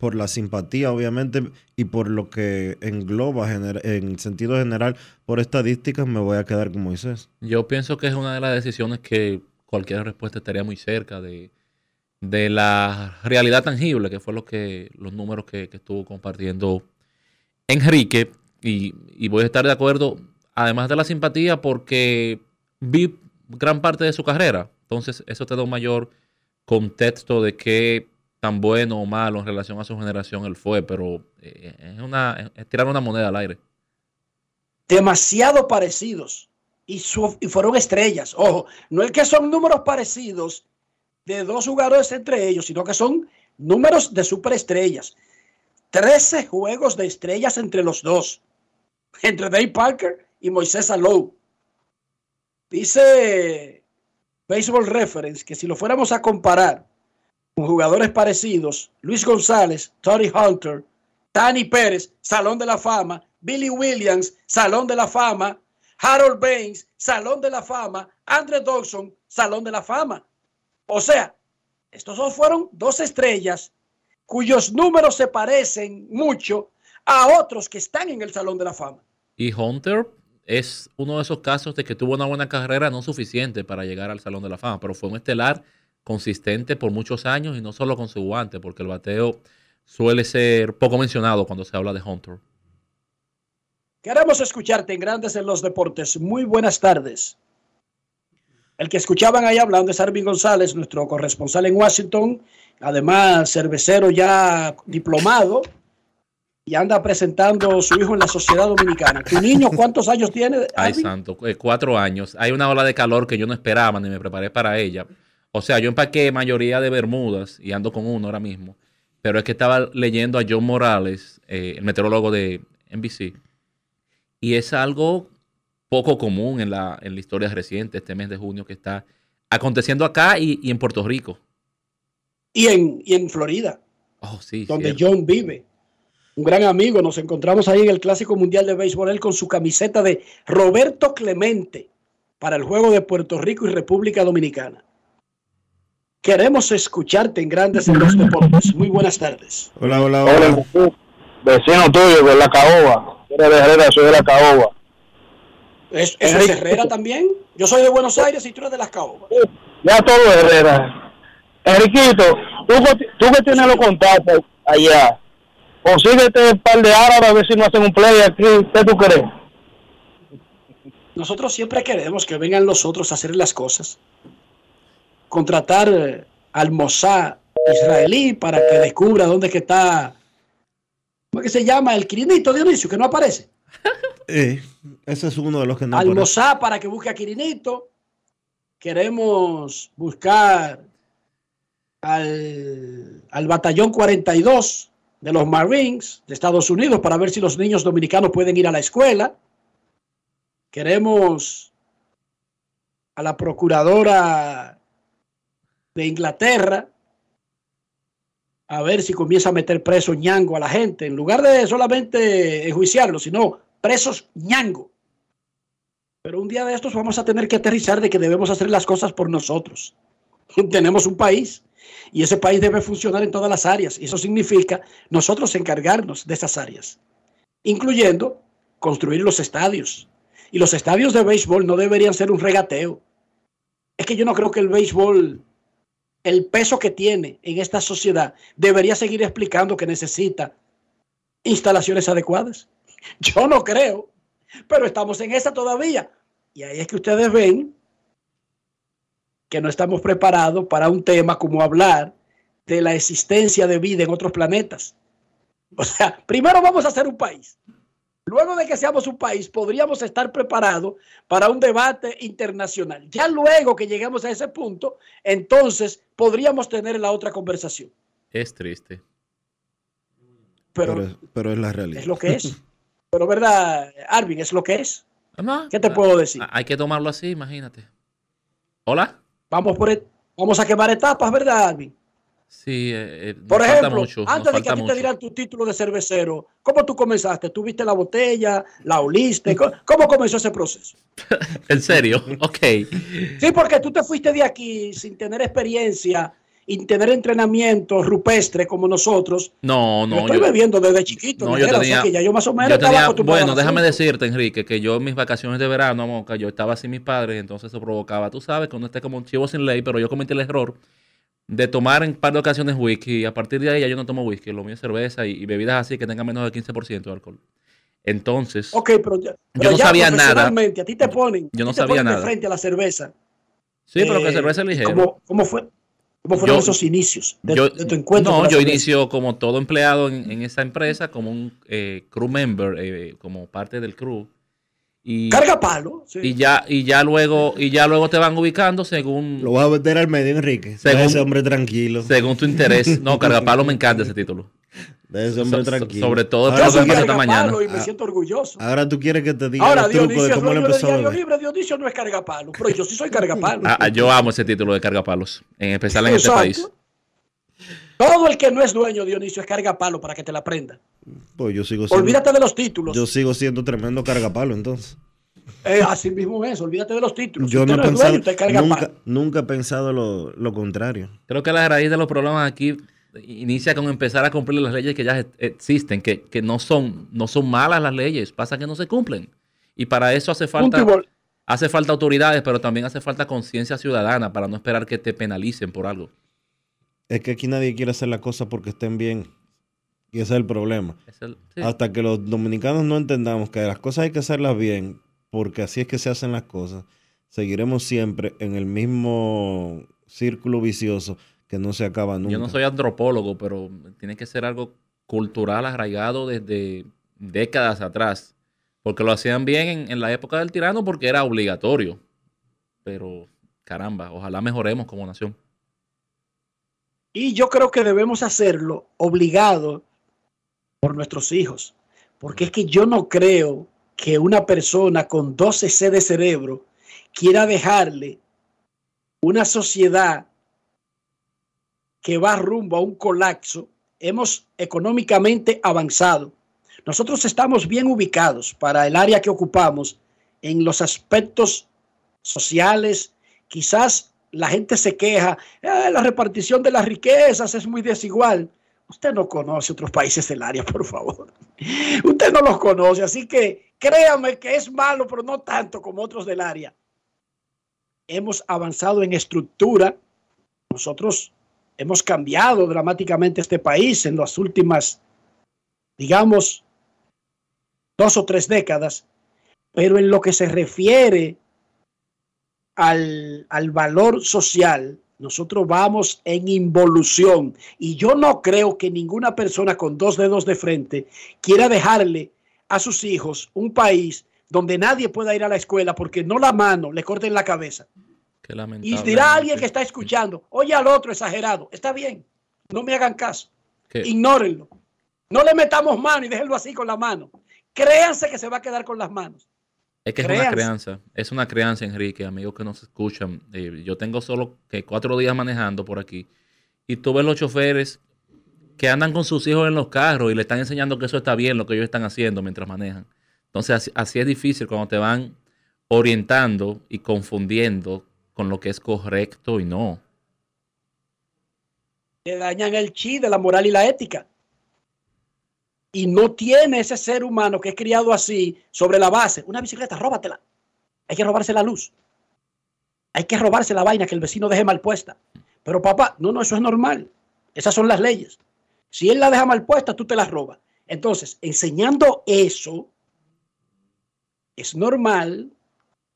Speaker 1: por la simpatía, obviamente, y por lo que engloba en sentido general, por estadísticas, me voy a quedar con Moisés.
Speaker 17: Yo pienso que es una de las decisiones que cualquier respuesta estaría muy cerca de, de la realidad tangible, que fue lo que los números que, que estuvo compartiendo Enrique. Y, voy a estar de acuerdo, además de la simpatía, porque vi gran parte de su carrera. Entonces, eso te da un mayor contexto de qué tan bueno o malo en relación a su generación él fue, pero eh, es, una, es tirar una moneda al aire.
Speaker 4: demasiado parecidos y, su- y fueron estrellas. Ojo, no es que son números parecidos de dos jugadores entre ellos, sino que son números de superestrellas. 13 juegos de estrellas entre los dos, entre Dave Parker y Moisés Alou. Dice Baseball Reference que si lo fuéramos a comparar con jugadores parecidos, Luis González, Tony Hunter, Tani Pérez, Salón de la Fama, Billy Williams, Salón de la Fama, Harold Baines, Salón de la Fama, Andre Dawson, Salón de la Fama. O sea, estos dos fueron dos estrellas cuyos números se parecen mucho a otros que están en el Salón de la Fama.
Speaker 17: Y Hunter es uno de esos casos de que tuvo una buena carrera no suficiente para llegar al Salón de la Fama, pero fue un estelar consistente por muchos años y no solo con su guante, porque el bateo suele ser poco mencionado cuando se habla de Hunter.
Speaker 4: Queremos escucharte en Grandes en los Deportes. Muy buenas tardes. El que escuchaban ahí hablando es Arvin González, nuestro corresponsal en Washington, además cervecero ya diplomado y anda presentando a su hijo en la sociedad dominicana. ¿Tu niño cuántos años tiene?
Speaker 17: Ay, santo, eh, cuatro años. Hay una ola de calor que yo no esperaba ni me preparé para ella. O sea, yo empaqué mayoría de bermudas y ando con uno ahora mismo. Pero es que estaba leyendo a John Morales, eh, el meteorólogo de NBC. Y es algo poco común en la, en la historia reciente, este mes de junio, que está aconteciendo acá y, y en Puerto Rico.
Speaker 4: Y en, y en Florida,
Speaker 17: Oh, sí.
Speaker 4: donde
Speaker 17: cierto.
Speaker 4: John vive. Un gran amigo. Nos encontramos ahí en el Clásico Mundial de Béisbol, él con su camiseta de Roberto Clemente para el juego de Puerto Rico y República Dominicana. Queremos escucharte en Grandes en los Deportes. Muy buenas tardes.
Speaker 1: Hola, hola,
Speaker 24: Hola,
Speaker 1: hola.
Speaker 24: Vecino tuyo de la caoba. Eres de Herrera, soy de la caoba.
Speaker 4: ¿Es, eso es Herrera también? Yo soy de Buenos Aires y tú eres de las Caobas.
Speaker 24: Ya todo es Herrera. Enriquito, tú, que- tú que tienes los contactos allá, consíguete un par de árabes a ver si no hacen un play aquí. ¿Qué tú crees?
Speaker 4: Nosotros siempre queremos que vengan los otros a hacer las cosas. Contratar eh, al Mossad israelí para que descubra dónde es que está. ¿Cómo es que se llama? El Quirinito Dionisio, que no aparece.
Speaker 1: Eh, ese es uno de los que no
Speaker 4: al. Mossad para que busque a Quirinito. Queremos buscar al, al batallón 42 de los Marines de Estados Unidos para ver si los niños dominicanos pueden ir a la escuela. Queremos a la procuradora de Inglaterra a ver si comienza a meter preso ñango a la gente, en lugar de solamente enjuiciarlo, sino presos ñango. Pero un día de estos vamos a tener que aterrizar de que debemos hacer las cosas por nosotros. Tenemos un país y ese país debe funcionar en todas las áreas. Y eso significa nosotros encargarnos de esas áreas, incluyendo construir los estadios. Y los estadios de béisbol no deberían ser un regateo. Es que yo no creo que el béisbol, el peso que tiene en esta sociedad, debería seguir explicando que necesita instalaciones adecuadas. Yo no creo, pero estamos en esa todavía. Y ahí es que ustedes ven que no estamos preparados para un tema como hablar de la existencia de vida en otros planetas. O sea, primero vamos a ser un país. Luego de que seamos un país, podríamos estar preparados para un debate internacional. Ya luego que lleguemos a ese punto, entonces podríamos tener la otra conversación.
Speaker 17: Es triste.
Speaker 4: Pero,
Speaker 1: Pero, pero es la realidad.
Speaker 4: es lo que es. Pero verdad, Arvin, es lo que es.
Speaker 17: No,
Speaker 4: ¿Qué te puedo decir?
Speaker 17: Ah, Hay que tomarlo así, imagínate. Hola.
Speaker 4: Vamos por et- vamos a quemar etapas, ¿verdad, Arvin?
Speaker 17: Sí, eh, eh, nos
Speaker 4: Por
Speaker 17: falta
Speaker 4: ejemplo,
Speaker 17: nos
Speaker 4: antes de que a ti te dieran tu título de cervecero, ¿cómo tú comenzaste? ¿Tú viste la botella? ¿La oliste? ¿Cómo, cómo comenzó ese proceso?
Speaker 17: En serio, ok.
Speaker 4: Sí, porque tú te fuiste de aquí sin tener experiencia, sin tener entrenamiento rupestre como nosotros.
Speaker 17: No,
Speaker 4: yo
Speaker 17: no,
Speaker 4: estoy
Speaker 17: yo,
Speaker 4: bebiendo desde chiquito.
Speaker 17: no, yo
Speaker 4: o
Speaker 17: tenía,
Speaker 4: sea que ya yo más o menos
Speaker 17: yo
Speaker 4: estaba
Speaker 17: tenía- bueno, déjame decirte, Enrique, que yo en mis vacaciones de verano, Moca, yo estaba sin mis padres, entonces eso provocaba, tú sabes, que uno esté como un chivo sin ley, pero yo cometí el error de tomar en par de ocasiones whisky y a partir de ahí ya yo no tomo whisky, lo mío es cerveza y, y bebidas así que tengan menos del 15% de alcohol. Entonces,
Speaker 4: Ok, pero, ya, pero
Speaker 17: no
Speaker 4: ya
Speaker 17: sabía nada.
Speaker 4: A ti te ponen,
Speaker 17: Yo no
Speaker 4: te
Speaker 17: sabía
Speaker 4: ponen de
Speaker 17: nada.
Speaker 4: frente a la cerveza.
Speaker 17: sí, pero que
Speaker 4: Eh,
Speaker 17: cerveza ligera.
Speaker 4: ¿Cómo, cómo fue? ¿Cómo fueron
Speaker 17: Yo-
Speaker 4: esos inicios de,
Speaker 17: yo,
Speaker 4: de tu encuentro?
Speaker 17: no, yo inicio como todo empleado en, en esa empresa, como un eh, crew member, eh, como parte del crew. Y,
Speaker 4: Carga palo. sí.
Speaker 17: y ya, y ya luego, y ya luego te van ubicando según,
Speaker 1: Lo voy a meter al medio, Enrique.
Speaker 17: Según-
Speaker 1: ese hombre tranquilo.
Speaker 17: según tu interés. No, cargapalo me encanta ese título.
Speaker 1: Deja ese hombre
Speaker 17: So-
Speaker 1: tranquilo.
Speaker 17: sobre todo
Speaker 1: Ahora
Speaker 17: de
Speaker 1: tú
Speaker 17: esta mañana.
Speaker 4: y me siento orgulloso.
Speaker 1: Ahora tú quieres que te diga
Speaker 4: Ahora
Speaker 1: los trucos
Speaker 4: Dionisio
Speaker 1: de cómo lo
Speaker 4: dueño de
Speaker 1: empezó a.
Speaker 4: Libre. Dionisio no es cargapalo, pero yo sí soy cargapalo.
Speaker 17: Ah, ah, yo amo ese título de cargapalos, en especial en este país.
Speaker 4: Todo el que no es dueño, Dionisio, es cargapalo para que te la aprenda.
Speaker 1: Pues yo sigo siendo,
Speaker 4: Olvídate de los títulos.
Speaker 1: yo sigo siendo tremendo cargapalo, entonces.
Speaker 4: Eh, así mismo es, olvídate de los títulos.
Speaker 1: Yo
Speaker 4: Si
Speaker 1: no he
Speaker 4: dueño,
Speaker 1: pensado, nunca, nunca he pensado lo, lo contrario.
Speaker 17: Creo que la raíz de los problemas aquí inicia con empezar a cumplir las leyes que ya e- existen, que, que no, son, no son malas las leyes, pasa que no se cumplen. Y para eso hace falta, hace falta autoridades, pero también hace falta conciencia ciudadana para no esperar que te penalicen por algo.
Speaker 1: Es que aquí nadie quiere hacer las cosas porque estén bien. Y ese es el problema.
Speaker 17: Es el- sí.
Speaker 1: Hasta que los dominicanos no entendamos que las cosas hay que hacerlas bien, porque así es que se hacen las cosas, seguiremos siempre en el mismo círculo vicioso que no se acaba nunca.
Speaker 17: Yo no soy antropólogo, pero tiene que ser algo cultural arraigado desde décadas atrás. Porque lo hacían bien en, en la época del tirano porque era obligatorio. Pero caramba, ojalá mejoremos como nación.
Speaker 4: Y yo creo que debemos hacerlo obligado por nuestros hijos. Porque es que yo no creo que una persona con 12 C de cerebro quiera dejarle una sociedad que va rumbo a un colapso. Hemos económicamente avanzado. Nosotros estamos bien ubicados para el área que ocupamos en los aspectos sociales. Quizás la gente se queja, "Ah, la repartición de las riquezas es muy desigual. Usted no conoce otros países del área, por favor. Usted no los conoce, así que créame que es malo, pero no tanto como otros del área. Hemos avanzado en estructura. Nosotros hemos cambiado dramáticamente este país en las últimas, digamos, dos o tres décadas. Pero en lo que se refiere al, al valor social, nosotros vamos en involución. Y yo no creo que ninguna persona con dos dedos de frente quiera dejarle a sus hijos un país donde nadie pueda ir a la escuela porque no la mano le corten la cabeza.
Speaker 17: Qué
Speaker 4: Y dirá alguien que está escuchando, oye al otro exagerado, está bien, no me hagan caso,
Speaker 17: ¿Qué?
Speaker 4: ignórenlo. No le metamos mano y déjenlo así con la mano. Créanse que se va a quedar con las manos.
Speaker 17: Es que es una crianza, es una crianza, Enrique, amigos que nos escuchan. Eh, yo tengo solo que cuatro días manejando por aquí y tú ves los choferes que andan con sus hijos en los carros y le están enseñando que eso está bien, lo que ellos están haciendo mientras manejan. Entonces, así, así es difícil cuando te van orientando y confundiendo con lo que es correcto y no.
Speaker 4: Le dañan el chi de la moral y la ética. Y no tiene ese ser humano que es criado así sobre la base. Una bicicleta, róbatela. Hay que robarse la luz. Hay que robarse la vaina que el vecino deje mal puesta. Pero papá, no, no, eso es normal. Esas son las leyes. Si él la deja mal puesta, tú te la robas. Entonces, enseñando eso, es normal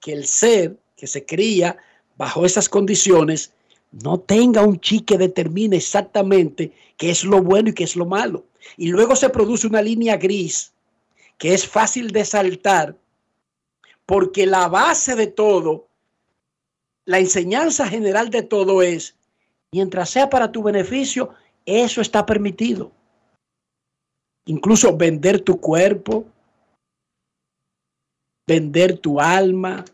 Speaker 4: que el ser que se cría bajo esas condiciones no tenga un chi que determine exactamente qué es lo bueno y qué es lo malo. Y luego se produce una línea gris que es fácil de saltar porque la base de todo, la enseñanza general de todo es, mientras sea para tu beneficio, eso está permitido. Incluso vender tu cuerpo, vender tu alma.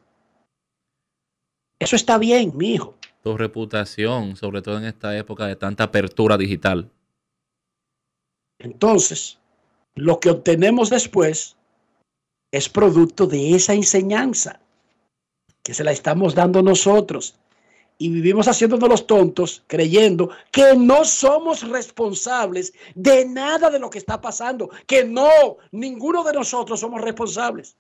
Speaker 4: Eso está bien, mi hijo.
Speaker 17: Tu reputación, sobre todo en esta época de tanta apertura digital.
Speaker 4: Entonces, lo que obtenemos después es producto de esa enseñanza que se la estamos dando nosotros. Y vivimos haciéndonos los tontos, creyendo que no somos responsables de nada de lo que está pasando, que no, ninguno de nosotros somos responsables.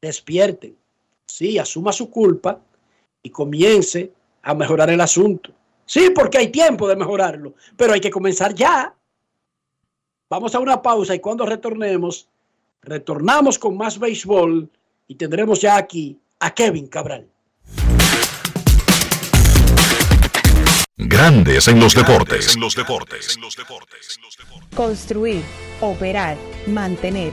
Speaker 4: Despierten, sí, asuma su culpa y comience a mejorar el asunto. Sí, porque hay tiempo de mejorarlo, pero hay que comenzar ya. Vamos a una pausa y cuando retornemos, retornamos con más béisbol y tendremos ya aquí a Kevin Cabral.
Speaker 3: Grandes en los deportes. En los deportes.
Speaker 25: Construir, operar, mantener,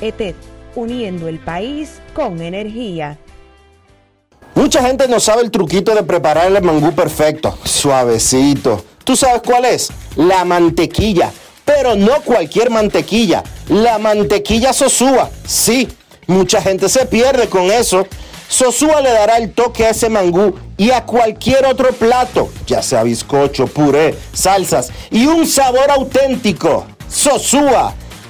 Speaker 25: ETED, uniendo el país con energía.
Speaker 1: Mucha gente no sabe el truquito de preparar el mangú perfecto, suavecito. ¿Tú sabes cuál es? La mantequilla. Pero no cualquier mantequilla, la mantequilla Sosúa. Sí, mucha gente se pierde con eso. Sosúa le dará el toque a ese mangú y a cualquier otro plato, ya sea bizcocho, puré, salsas y un sabor auténtico. Sosúa,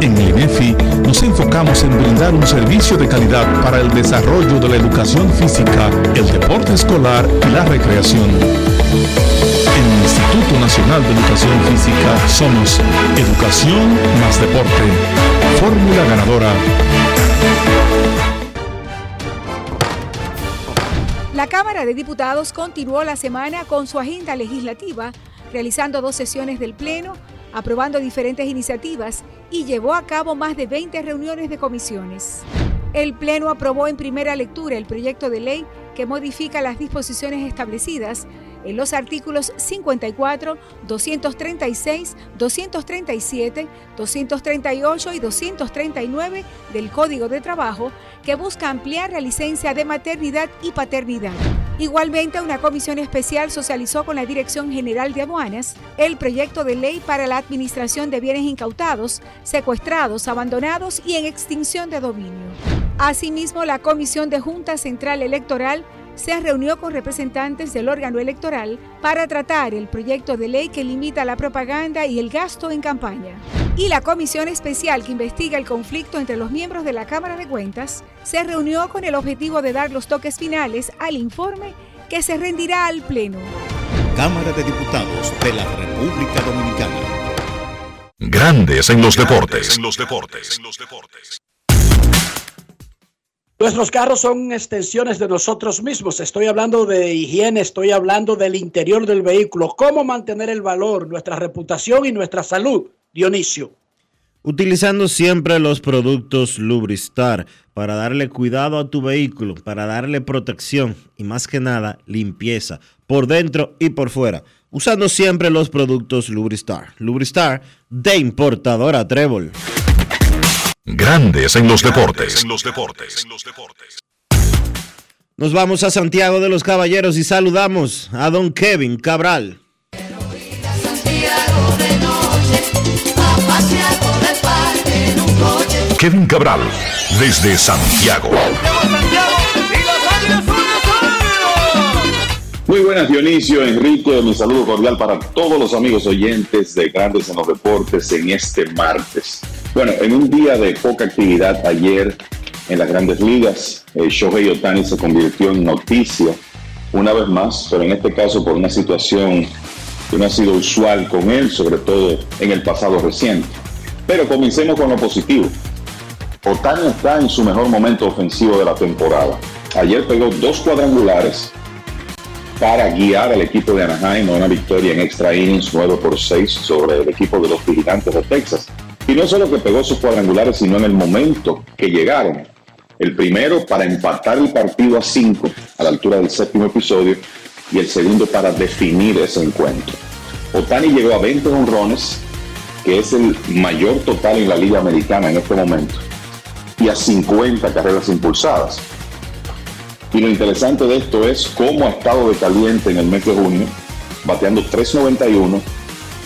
Speaker 14: En el INEFI nos enfocamos en brindar un servicio de calidad para el desarrollo de la educación física, el deporte escolar y la recreación. En el Instituto Nacional de Educación Física somos Educación más Deporte. Fórmula ganadora.
Speaker 15: La Cámara de Diputados continuó la semana con su agenda legislativa, realizando dos sesiones del Pleno, aprobando diferentes iniciativas y llevó a cabo más de 20 reuniones de comisiones. El Pleno aprobó en primera lectura el proyecto de ley que modifica las disposiciones establecidas en los artículos 54, 236, 237, 238 y 239 del Código de Trabajo que busca ampliar la licencia de maternidad y paternidad Igualmente, una comisión especial socializó con la Dirección General de Aduanas el proyecto de ley para la administración de bienes incautados, secuestrados, abandonados y en extinción de dominio. Asimismo, la Comisión de Junta Central Electoral se reunió con representantes del órgano electoral para tratar el proyecto de ley que limita la propaganda y el gasto en campaña. Y la comisión especial que investiga el conflicto entre los miembros de la Cámara de Cuentas se reunió con el objetivo de dar los toques finales al informe que se rendirá al Pleno.
Speaker 16: Cámara de Diputados de la República Dominicana.
Speaker 3: Grandes en los deportes. En los deportes.
Speaker 4: Nuestros carros son extensiones de nosotros mismos. Estoy hablando de higiene, estoy hablando del interior del vehículo. ¿Cómo mantener el valor, nuestra reputación y nuestra salud? Dionisio.
Speaker 1: Utilizando siempre los productos Lubristar para darle cuidado a tu vehículo, para darle protección y más que nada limpieza por dentro y por fuera. Usando siempre los productos Lubristar. Lubristar de importadora Trébol.
Speaker 3: Grandes en los deportes.
Speaker 1: Nos vamos a Santiago de los Caballeros y saludamos a don Kevin Cabral.
Speaker 3: Kevin Cabral, desde Santiago.
Speaker 26: Muy buenas, Dionisio, Enrique, mi saludo cordial para todos los amigos oyentes de Grandes en los Deportes en este martes. Bueno, en un día de poca actividad ayer en las grandes ligas, eh, Shohei Otani se convirtió en noticia una vez más, pero en este caso por una situación que no ha sido usual con él, sobre todo en el pasado reciente. Pero comencemos con lo positivo. Otani está en su mejor momento ofensivo de la temporada. Ayer pegó dos cuadrangulares para guiar al equipo de Anaheim a una victoria en extra innings 9 por 6 sobre el equipo de los Vigilantes de Texas. Y no solo que pegó sus cuadrangulares, sino en el momento que llegaron. El primero para empatar el partido a 5 a la altura del séptimo episodio y el segundo para definir ese encuentro. Otani llegó a 20 honrones, que es el mayor total en la Liga Americana en este momento, y a 50 carreras impulsadas. Y lo interesante de esto es cómo ha estado de caliente en el mes de junio, bateando 391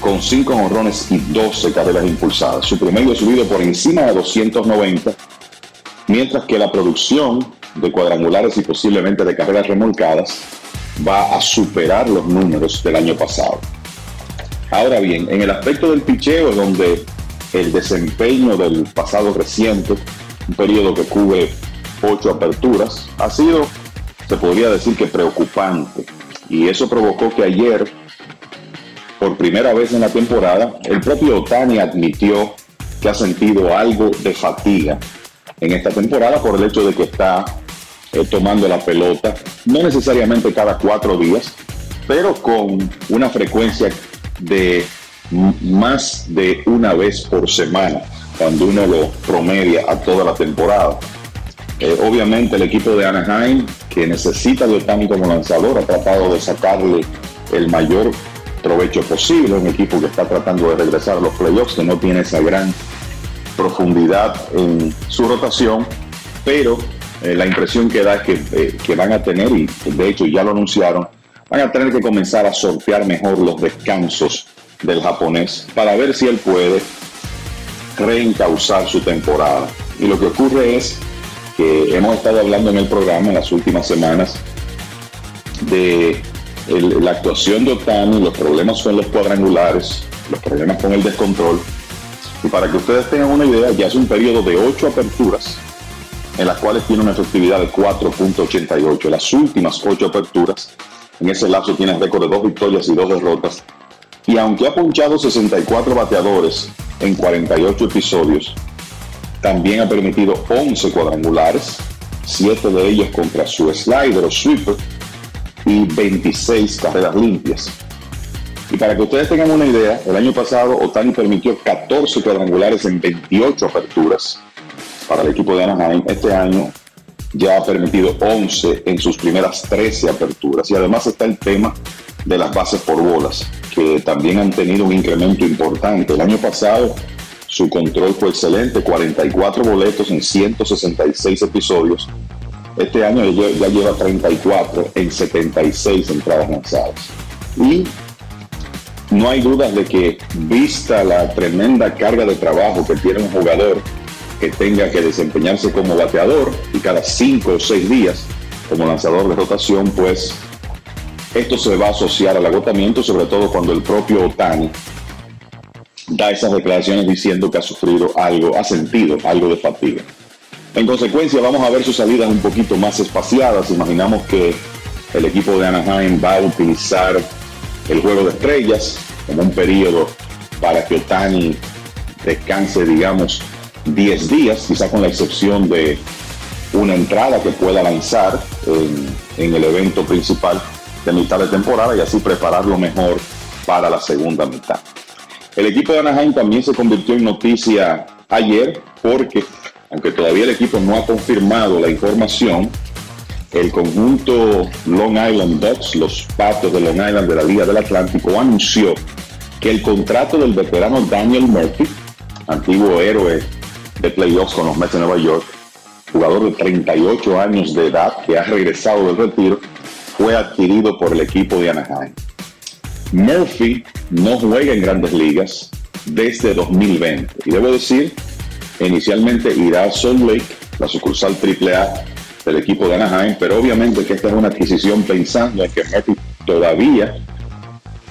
Speaker 26: con 5 honrones y 12 carreras impulsadas. Su promedio ha subido por encima de 290, mientras que la producción de cuadrangulares y posiblemente de carreras remolcadas va a superar los números del año pasado. Ahora bien, en el aspecto del picheo donde el desempeño del pasado reciente, un periodo que cubre ocho aperturas, ha sido, se podría decir que preocupante. Y eso provocó que ayer, por primera vez en la temporada, el propio Otani admitió que ha sentido algo de fatiga en esta temporada por el hecho de que está eh, tomando la pelota, no necesariamente cada cuatro días, pero con una frecuencia de más de una vez por semana, cuando uno lo promedia a toda la temporada. Eh, obviamente el equipo de Anaheim, que necesita de Otani como lanzador, ha tratado de sacarle el mayor provecho posible. Un equipo que está tratando de regresar a los playoffs, que no tiene esa gran profundidad en su rotación, pero eh, la impresión que da es que, eh, que van a tener, y de hecho ya lo anunciaron, van a tener que comenzar a sortear mejor los descansos del japonés para ver si él puede reencauzar su temporada. Y lo que ocurre es que hemos estado hablando en el programa en las últimas semanas de la actuación de Otani, los problemas con los cuadrangulares, los problemas con el descontrol. Y para que ustedes tengan una idea, ya es un periodo de ocho aperturas en las cuales tiene una efectividad de 4.88. Las últimas ocho aperturas, en ese lapso tiene récord de dos victorias y dos derrotas. Y aunque ha punchado 64 bateadores en 48 episodios, también ha permitido 11 cuadrangulares, 7 de ellos contra su slider o sweeper y 26 carreras limpias. Y para que ustedes tengan una idea, el año pasado Otani permitió 14 cuadrangulares en 28 aperturas para el equipo de Anaheim. Este año ya ha permitido 11 en sus primeras 13 aperturas. Y además está el tema de las bases por bolas, que también han tenido un incremento importante. El año pasado su control fue excelente, 44 boletos en 166 episodios. Este año ya lleva 34 en 76 entradas lanzadas. Y no hay dudas de que, vista la tremenda carga de trabajo que tiene un jugador que tenga que desempeñarse como bateador y cada cinco o seis días como lanzador de rotación, pues esto se va a asociar al agotamiento, sobre todo cuando el propio Otani da esas declaraciones diciendo que ha sufrido algo, ha sentido algo de fatiga. En consecuencia, vamos a ver sus salidas un poquito más espaciadas. Imaginamos que el equipo de Anaheim va a utilizar el juego de estrellas como un periodo para que Otani descanse, digamos, 10 días, quizá con la excepción de una entrada que pueda lanzar en, en el evento principal de mitad de temporada y así prepararlo mejor para la segunda mitad. El equipo de Anaheim también se convirtió en noticia ayer porque, aunque todavía el equipo no ha confirmado la información, el conjunto Long Island Ducks, los patos de Long Island de la Liga del Atlántico, anunció que el contrato del veterano Daniel Murphy, antiguo héroe de playoffs con los Mets de Nueva York, jugador de 38 años de edad que ha regresado del retiro, fue adquirido por el equipo de Anaheim. Murphy no juega en grandes ligas desde 2020. Y debo decir, inicialmente irá a Salt Lake, la sucursal AAA del equipo de Anaheim, pero obviamente que esta es una adquisición pensando en que Murphy todavía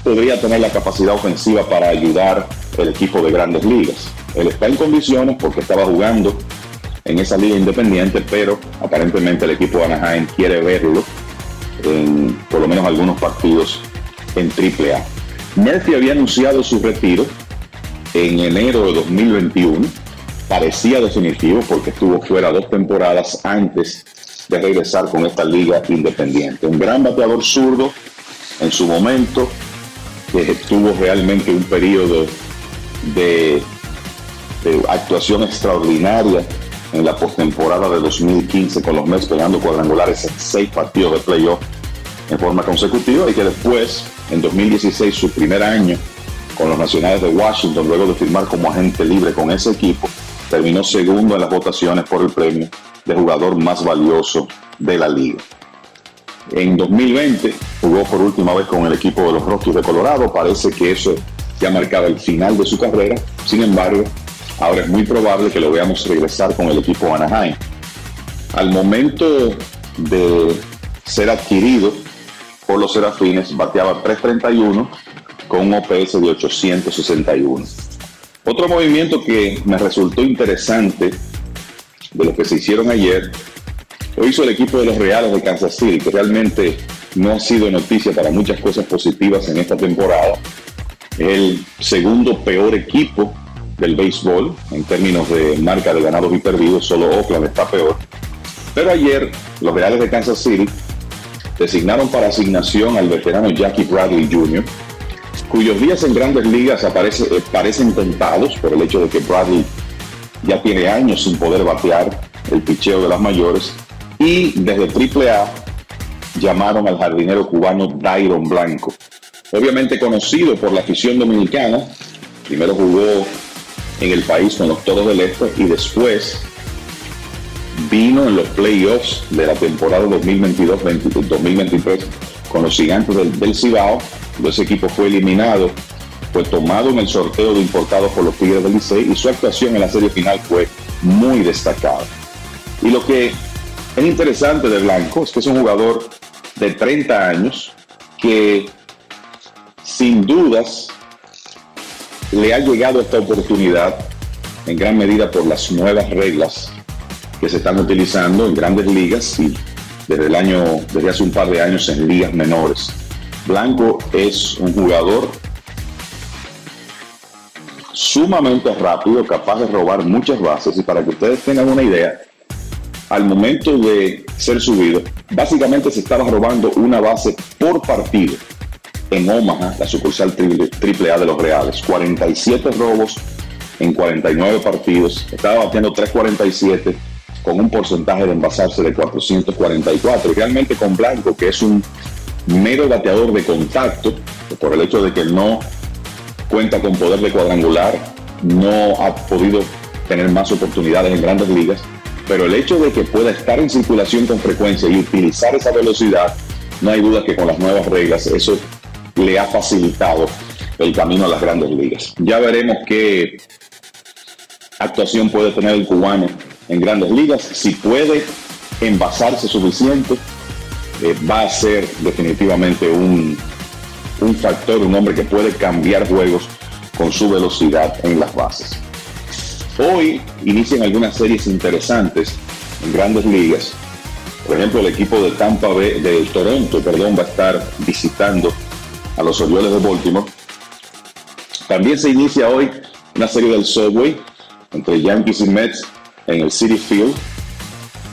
Speaker 26: podría tener la capacidad ofensiva para ayudar el equipo de grandes ligas. Él está en condiciones porque estaba jugando en esa liga independiente, pero aparentemente el equipo de Anaheim quiere verlo en por lo menos algunos partidos en AAA. Murphy había anunciado su retiro en enero de 2021. Parecía definitivo porque estuvo fuera dos temporadas antes de regresar con esta liga independiente. Un gran bateador zurdo en su momento, que tuvo realmente un periodo de, de actuación extraordinaria en la postemporada de 2015 con los Mets pegando cuadrangulares en seis partidos de playoff en forma consecutiva y que después, en 2016, su primer año con los Nacionales de Washington, luego de firmar como agente libre con ese equipo, terminó segundo en las votaciones por el premio de jugador más valioso de la liga. En 2020 jugó por última vez con el equipo de los Rockies de Colorado. Parece que eso ya marcaba el final de su carrera. Sin embargo, ahora es muy probable que lo veamos regresar con el equipo Anaheim. Al momento de ser adquirido por los Serafines, bateaba 331 con un OPS de 861. Otro movimiento que me resultó interesante de lo que se hicieron ayer lo hizo el equipo de los Reales de Kansas City, que realmente no ha sido noticia para muchas cosas positivas en esta temporada. El segundo peor equipo del béisbol en términos de marca de ganados y perdidos, solo Oakland está peor. Pero ayer los Reales de Kansas City designaron para asignación al veterano Jackie Bradley Jr., cuyos días en grandes ligas aparece, eh, parecen tentados por el hecho de que Bradley ya tiene años sin poder batear el picheo de las mayores y desde AAA llamaron al jardinero cubano Dairon Blanco. Obviamente conocido por la afición dominicana, primero jugó en el país con los Toros del Este y después vino en los playoffs de la temporada 2022-2023 con los gigantes del, del Cibao, ese equipo fue eliminado, fue tomado en el sorteo de importados por los Tigres del Licey y su actuación en la serie final fue muy destacada. Y lo que es interesante de Blanco es que es un jugador de 30 años que sin dudas le ha llegado esta oportunidad en gran medida por las nuevas reglas que se están utilizando en grandes ligas y desde el año, desde hace un par de años en ligas menores. Blanco es un jugador sumamente rápido, capaz de robar muchas bases y para que ustedes tengan una idea, al momento de ser subido, básicamente se estaba robando una base por partido en Omaha, la sucursal triple A de los Reales. 47 robos en 49 partidos. Estaba batiendo 347 con un porcentaje de envasarse de 444. Y realmente con Blanco, que es un mero bateador de contacto, por el hecho de que no cuenta con poder de cuadrangular, no ha podido tener más oportunidades en grandes ligas. Pero el hecho de que pueda estar en circulación con frecuencia y utilizar esa velocidad, no hay duda que con las nuevas reglas eso le ha facilitado el camino a las grandes ligas. Ya veremos qué actuación puede tener el cubano en grandes ligas, si puede envasarse suficiente, eh, va a ser definitivamente un, un factor, un hombre que puede cambiar juegos con su velocidad en las bases. Hoy inician algunas series interesantes en grandes ligas. Por ejemplo, el equipo de Tampa Bay, de Toronto, perdón, va a estar visitando a los Orioles de Baltimore. También se inicia hoy una serie del Subway entre Yankees y Mets en el City Field.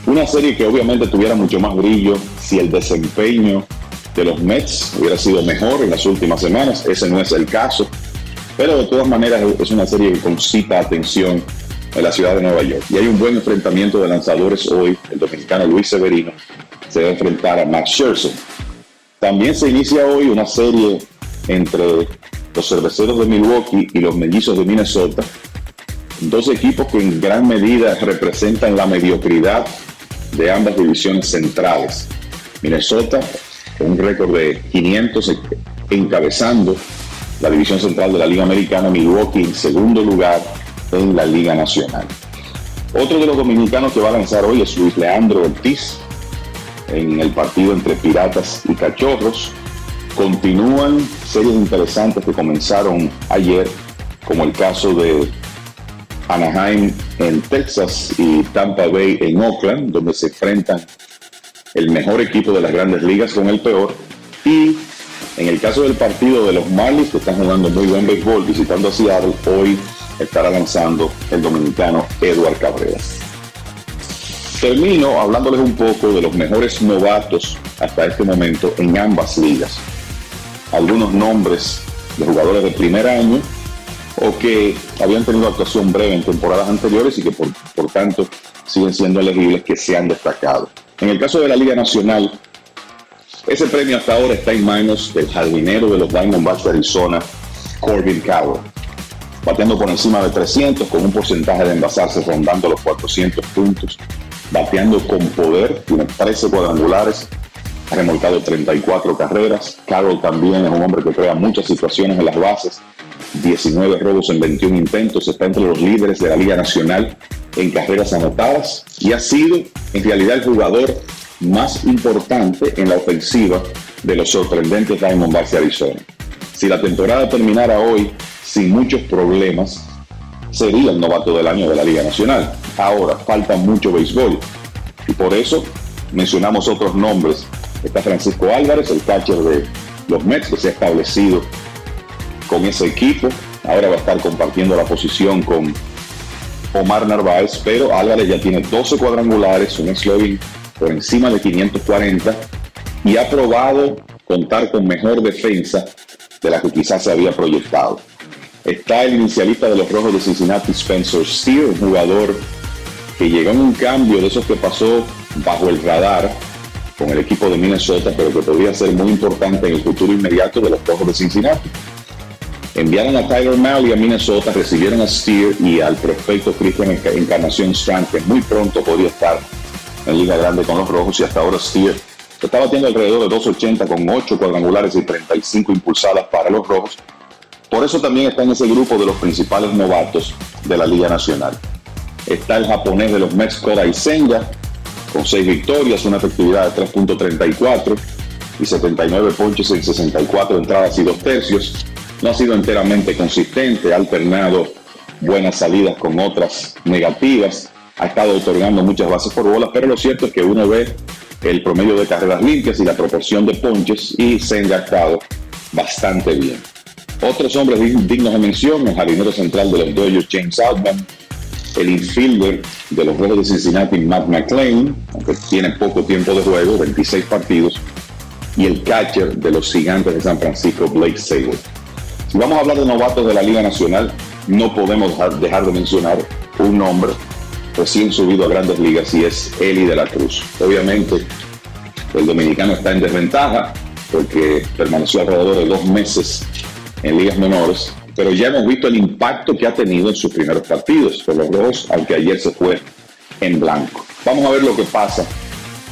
Speaker 26: Una serie que obviamente tuviera mucho más brillo si el desempeño de los Mets hubiera sido mejor en las últimas semanas. Ese no es el caso. Pero de todas maneras es una serie que concita atención en la ciudad de Nueva York. Y hay un buen enfrentamiento de lanzadores hoy. El dominicano Luis Severino se va a enfrentar a Max Scherzer. También se inicia hoy una serie entre los cerveceros de Milwaukee y los mellizos de Minnesota. Dos equipos que en gran medida representan la mediocridad de ambas divisiones centrales. Minnesota con un récord de 500 encabezando la división central de la Liga Americana, Milwaukee en segundo lugar en la Liga Nacional. Otro de los dominicanos que va a lanzar hoy es Luis Leandro Ortiz en el partido entre Piratas y Cachorros. Continúan series interesantes que comenzaron ayer, como el caso de Anaheim en Texas y Tampa Bay en Oakland, donde se enfrentan el mejor equipo de las grandes ligas con el peor. Y en el caso del partido de los Marlins, que están jugando muy buen béisbol, visitando a Seattle, hoy estará lanzando el dominicano Eduard Cabrera. Termino hablándoles un poco de los mejores novatos hasta este momento en ambas ligas. Algunos nombres de jugadores de primer año o que habían tenido actuación breve en temporadas anteriores y que por, por tanto siguen siendo elegibles que se han destacado. En el caso de la Liga Nacional, ese premio hasta ahora está en manos del jardinero de los Diamondbacks de Arizona, Corbin Cowell, bateando por encima de 300 con un porcentaje de envasarse rondando los 400 puntos, bateando con poder, tiene 13 cuadrangulares, ha remolcado 34 carreras. Carroll también es un hombre que crea muchas situaciones en las bases, 19 robos en 21 intentos, está entre los líderes de la Liga Nacional en carreras anotadas y ha sido en realidad el jugador más importante en la ofensiva de los sorprendentes Diamondbacks de Arizona. Si la temporada terminara hoy sin muchos problemas, sería el novato del año de la Liga Nacional. Ahora, falta mucho béisbol y por eso mencionamos otros nombres. Está Francisco Álvarez, el catcher de los Mets, que se ha establecido con ese equipo. Ahora va a estar compartiendo la posición con Omar Narváez, pero Álvarez ya tiene 12 cuadrangulares, un slogan por encima de 540 y ha probado contar con mejor defensa de la que quizás se había proyectado. Está el inicialista de los Rojos de Cincinnati, Spencer Steer, un jugador que llegó en un cambio de esos que pasó bajo el radar con el equipo de Minnesota, pero que podría ser muy importante en el futuro inmediato de los Rojos de Cincinnati. Enviaron a Tyler Malley a Minnesota, recibieron a Steer y al prospecto Christian Encarnación Strand, que muy pronto podría estar en Liga Grande con los Rojos y hasta ahora Steer está batiendo alrededor de 2.80 con 8 cuadrangulares y 35 impulsadas para los Rojos. Por eso también está en ese grupo de los principales novatos de la Liga Nacional. Está el japonés de los Mets Koda Senga con 6 victorias, una efectividad de 3.34 y 79 ponches en 64 entradas y 2 tercios. No ha sido enteramente consistente, ha alternado buenas salidas con otras negativas ha estado otorgando muchas bases por bola, pero lo cierto es que uno ve el promedio de carreras limpias y la proporción de ponches y se ha estado bastante bien. Otros hombres dignos de mención, el jardinero central de los Dodgers, James Outman, el infielder de los Rojos de Cincinnati, Matt McClain, aunque tiene poco tiempo de juego, 26 partidos, y el catcher de los Gigantes de San Francisco, Blake Sable. Si vamos a hablar de novatos de la Liga Nacional, no podemos dejar de mencionar un nombre recién subido a grandes ligas y es Eli de la Cruz. Obviamente, el dominicano está en desventaja porque permaneció alrededor de dos meses en ligas menores, pero ya hemos visto el impacto que ha tenido en sus primeros partidos con los dos, aunque ayer se fue en blanco. Vamos a ver lo que pasa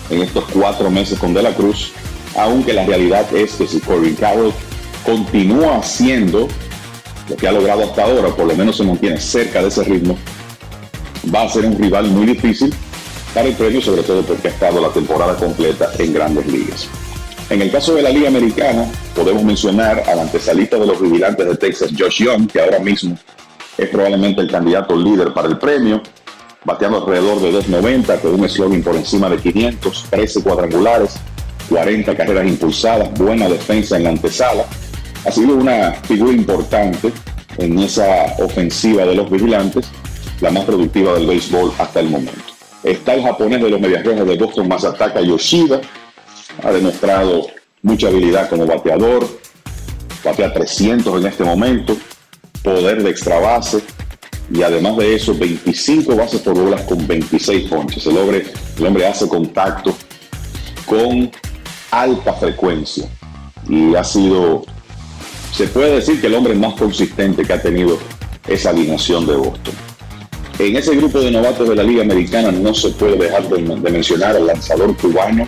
Speaker 26: en estos cuatro meses con De la Cruz, aunque la realidad es que si Corbin Carroll continúa haciendo lo que ha logrado hasta ahora, por lo menos se mantiene cerca de ese ritmo, va a ser un rival muy difícil para el premio, sobre todo porque ha estado la temporada completa en grandes ligas. En el caso de la Liga Americana, podemos mencionar al antesalista de los vigilantes de Texas, Josh Young, que ahora mismo es probablemente el candidato líder para el premio, bateando alrededor de 2.90, con un slogan por encima de 500, 13 cuadrangulares, 40 carreras impulsadas, buena defensa en la antesala. Ha sido una figura importante en esa ofensiva de los vigilantes, la más productiva del béisbol hasta el momento. Está el japonés de los Medias Rojas de Boston, Masataka Yoshida, ha demostrado mucha habilidad como bateador, batea 300 en este momento, poder de extra base y además de eso 25 bases por bolas con 26 ponches. El hombre, el hombre hace contacto con alta frecuencia y ha sido, se puede decir que el hombre más consistente que ha tenido esa alineación de Boston. En ese grupo de novatos de la Liga Americana no se puede dejar de, de mencionar al lanzador cubano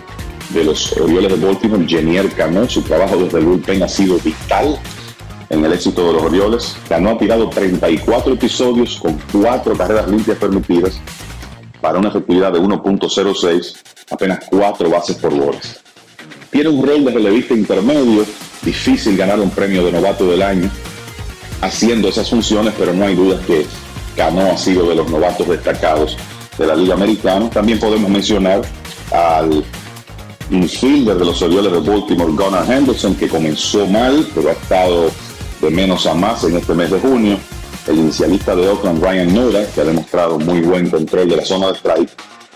Speaker 26: de los Orioles de Baltimore, Jenier Cano. Su trabajo desde el bullpen ha sido vital en el éxito de los Orioles. Cano ha tirado 34 episodios con 4 carreras limpias permitidas para una efectividad de 1.06, apenas 4 bases por bolas. Tiene un rol de relevista intermedio, difícil ganar un premio de novato del año haciendo esas funciones, pero no hay dudas que Cano ha sido de los novatos destacados de la Liga Americana. También podemos mencionar al infielder de los Orioles de Baltimore, Gunnar Henderson, que comenzó mal, pero ha estado de menos a más en este mes de junio. El inicialista de Oakland, Ryan Nora, que ha demostrado muy buen control de la zona de strike.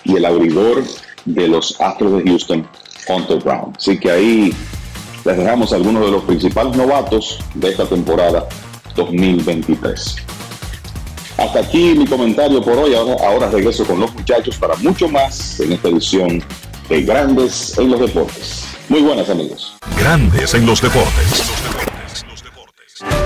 Speaker 26: Y el abridor de los Astros de Houston, Hunter Brown. Así que ahí les dejamos algunos de los principales novatos de esta temporada 2023. Hasta aquí mi comentario por hoy. Ahora, regreso con los muchachos para mucho más en esta edición de Grandes en los Deportes. Muy buenas amigos.
Speaker 3: Grandes en los Deportes.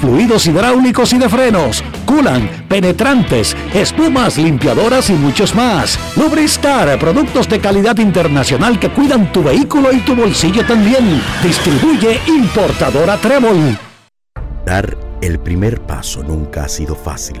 Speaker 13: fluidos hidráulicos y de frenos, culan, penetrantes, espumas, limpiadoras y muchos más. Lubristar, productos de calidad internacional que cuidan tu vehículo y tu bolsillo también. Distribuye importadora Trébol.
Speaker 11: Dar el primer paso nunca ha sido fácil,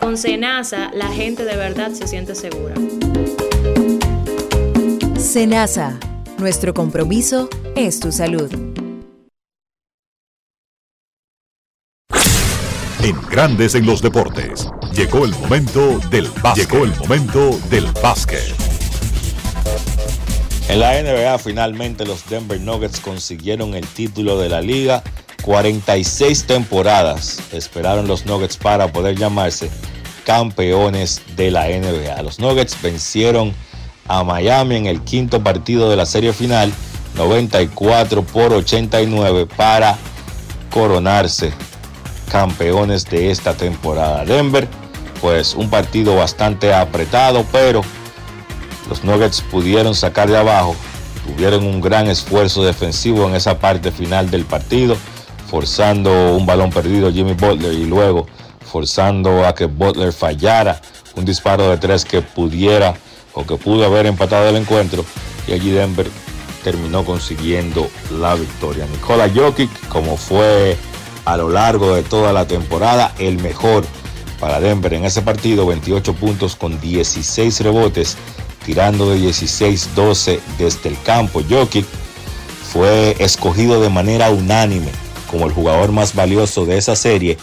Speaker 10: Con Senasa, la gente de verdad se siente segura.
Speaker 23: Senasa, nuestro compromiso es tu salud.
Speaker 3: En Grandes en los Deportes, llegó el momento del básquet. Llegó el momento del básquet.
Speaker 27: En la NBA finalmente los Denver Nuggets consiguieron el título de la liga. 46 temporadas esperaron los Nuggets para poder llamarse campeones de la NBA. Los Nuggets vencieron a Miami en el quinto partido de la serie final, 94 por 89 para coronarse campeones de esta temporada. Denver, pues un partido bastante apretado, pero los Nuggets pudieron sacar de abajo, tuvieron un gran esfuerzo defensivo en esa parte final del partido, forzando un balón perdido Jimmy Butler y luego forzando a que Butler fallara un disparo de tres que pudiera o que pudo haber empatado el encuentro y allí Denver terminó consiguiendo la victoria. Nikola Jokic, como fue a lo largo de toda la temporada, el mejor para Denver en ese partido, 28 puntos con 16 rebotes tirando de 16-12 desde el campo. Jokic fue escogido de manera unánime como el jugador más valioso de esa serie.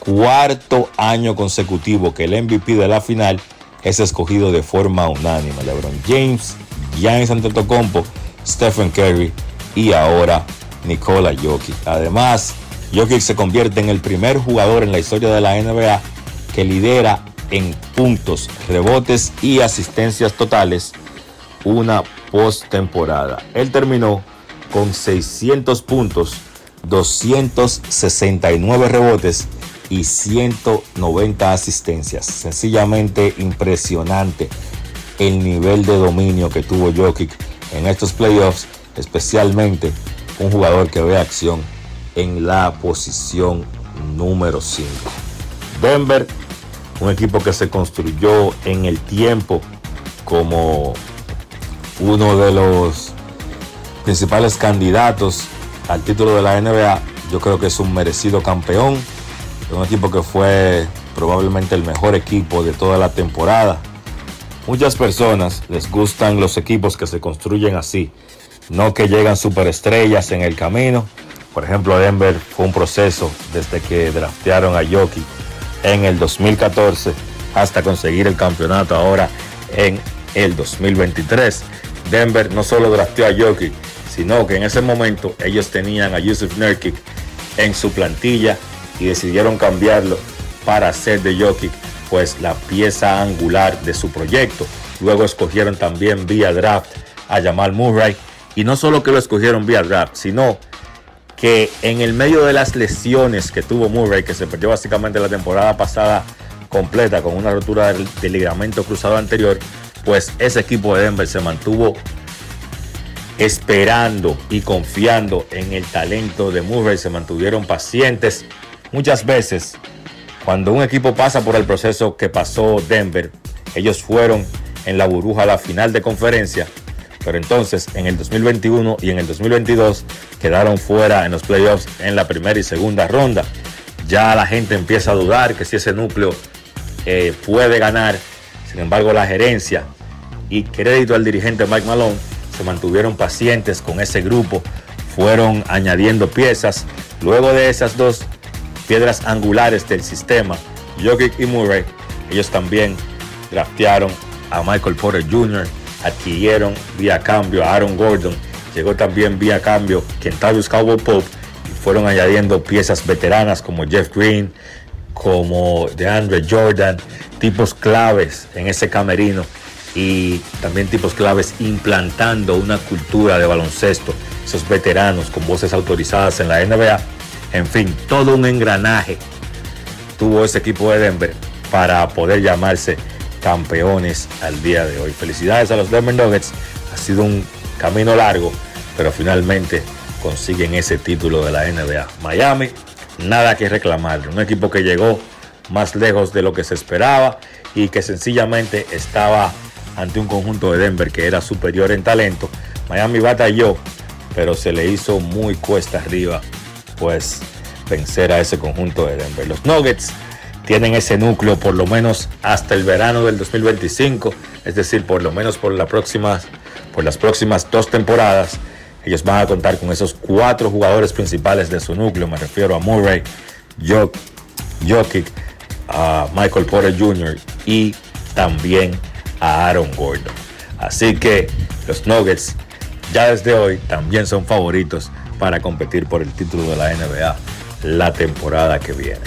Speaker 27: Cuarto año consecutivo que el MVP de la final es escogido de forma unánime. LeBron James, Giannis Antetokounmpo, Stephen Curry y ahora Nikola Jokic. Además, Jokic se convierte en el primer jugador en la historia de la NBA que lidera en puntos, rebotes y asistencias totales una postemporada. Él terminó con 600 puntos, 269 rebotes y 190 asistencias. Sencillamente impresionante el nivel de dominio que tuvo Jokic en estos playoffs, especialmente un jugador que ve acción en la posición número 5. Denver un equipo que se construyó en el tiempo como uno de los principales candidatos al título de la NBA. Yo creo que es un merecido campeón, un equipo que fue probablemente el mejor equipo de toda la temporada. Muchas personas les gustan los equipos que se construyen así, no que llegan superestrellas en el camino. Por ejemplo, Denver fue un proceso desde que draftearon a Jokic en el 2014 hasta conseguir el campeonato ahora en el 2023. Denver no solo drafteó a Jokic, sino que en ese momento ellos tenían a Yusuf Nurkic en su plantilla y decidieron cambiarlo para hacer de Jokic pues la pieza angular de su proyecto. Luego escogieron también vía draft a Jamal Murray y no solo que lo escogieron vía draft, sino que en el medio de las lesiones que tuvo Murray, que se perdió básicamente la temporada pasada completa con una rotura del, ligamento cruzado anterior, pues ese equipo de Denver se mantuvo esperando y confiando en el talento de Murray, se mantuvieron pacientes. Muchas veces, cuando un equipo pasa por el proceso que pasó Denver, ellos fueron en la burbuja a la final de conferencia pero entonces en el 2021 y en el 2022 quedaron fuera en los playoffs en la primera y segunda ronda. Ya la gente empieza a dudar que si ese núcleo eh, puede ganar. Sin embargo, la gerencia y crédito al dirigente Mike Malone se mantuvieron pacientes con ese grupo, fueron añadiendo piezas. Luego de esas dos piedras angulares del sistema, Jokic y Murray, ellos también draftearon a Michael Porter Jr., adquirieron vía cambio a Aaron Gordon, llegó también vía cambio Kentavious Cowboy Pope y fueron añadiendo piezas veteranas como Jeff Green, como DeAndre Jordan, tipos claves en ese camerino y también tipos claves implantando una cultura de baloncesto, esos veteranos con voces autorizadas en la NBA, en fin, todo un engranaje tuvo ese equipo de Denver para poder llamarse campeones al día de hoy. Felicidades a los Denver Nuggets. Ha sido un camino largo, pero finalmente consiguen ese título de la NBA. Miami, nada que reclamar. Un equipo que llegó más lejos de lo que se esperaba y que sencillamente estaba ante un conjunto de Denver que era superior en talento. Miami batalló, pero se le hizo muy cuesta arriba, pues vencer a ese conjunto de Denver. Los Nuggets tienen ese núcleo por lo menos hasta el verano del 2025, es decir, por lo menos por, por las próximas dos temporadas. Ellos van a contar con esos cuatro jugadores principales de su núcleo, me refiero a Murray, Jokic, Michael Porter Jr. y también a Aaron Gordon. Así que los Nuggets ya desde hoy también son favoritos para competir por el título de la NBA la temporada que viene.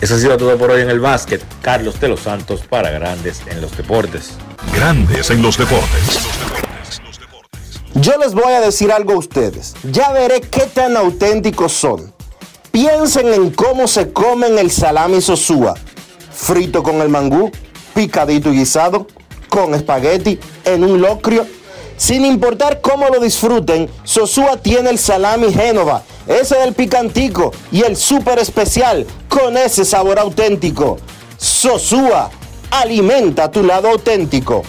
Speaker 27: Eso ha sido todo por hoy en el básquet. Carlos de los Santos para Grandes en los Deportes.
Speaker 3: Grandes en los Deportes.
Speaker 1: Yo les voy a decir algo a ustedes. Ya veré qué tan auténticos son. Piensen en cómo se comen el salami sosúa. Frito con el mangú, picadito y guisado, con espagueti, en un locrio. Sin importar cómo lo disfruten, Sosúa tiene el salami Génova, ese del picantico y el súper especial con ese sabor auténtico. Sosúa, alimenta tu lado auténtico.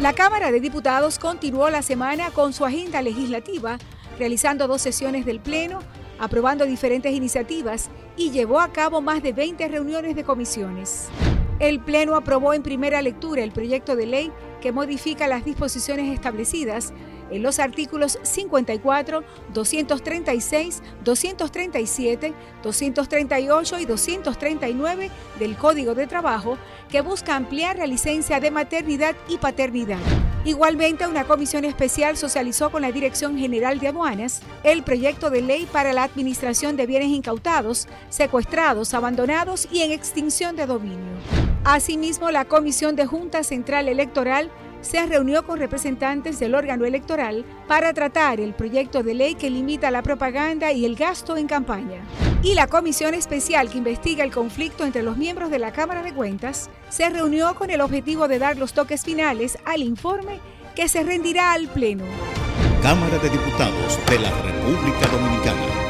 Speaker 15: La Cámara de Diputados continuó la semana con su agenda legislativa, realizando dos sesiones del Pleno, aprobando diferentes iniciativas y llevó a cabo más de 20 reuniones de comisiones. El Pleno aprobó en primera lectura el proyecto de ley que modifica las disposiciones establecidas en los artículos 54, 236, 237, 238 y 239 del Código de Trabajo que busca ampliar la licencia de maternidad y paternidad. Igualmente, una comisión especial socializó con la Dirección General de Aduanas el proyecto de ley para la administración de bienes incautados, secuestrados, abandonados y en extinción de dominio. Asimismo, la Comisión de Junta Central Electoral se reunió con representantes del órgano electoral para tratar el proyecto de ley que limita la propaganda y el gasto en campaña. Y la comisión especial que investiga el conflicto entre los miembros de la Cámara de Cuentas se reunió con el objetivo de dar los toques finales al informe que se rendirá al Pleno.
Speaker 16: Cámara de Diputados de la República Dominicana.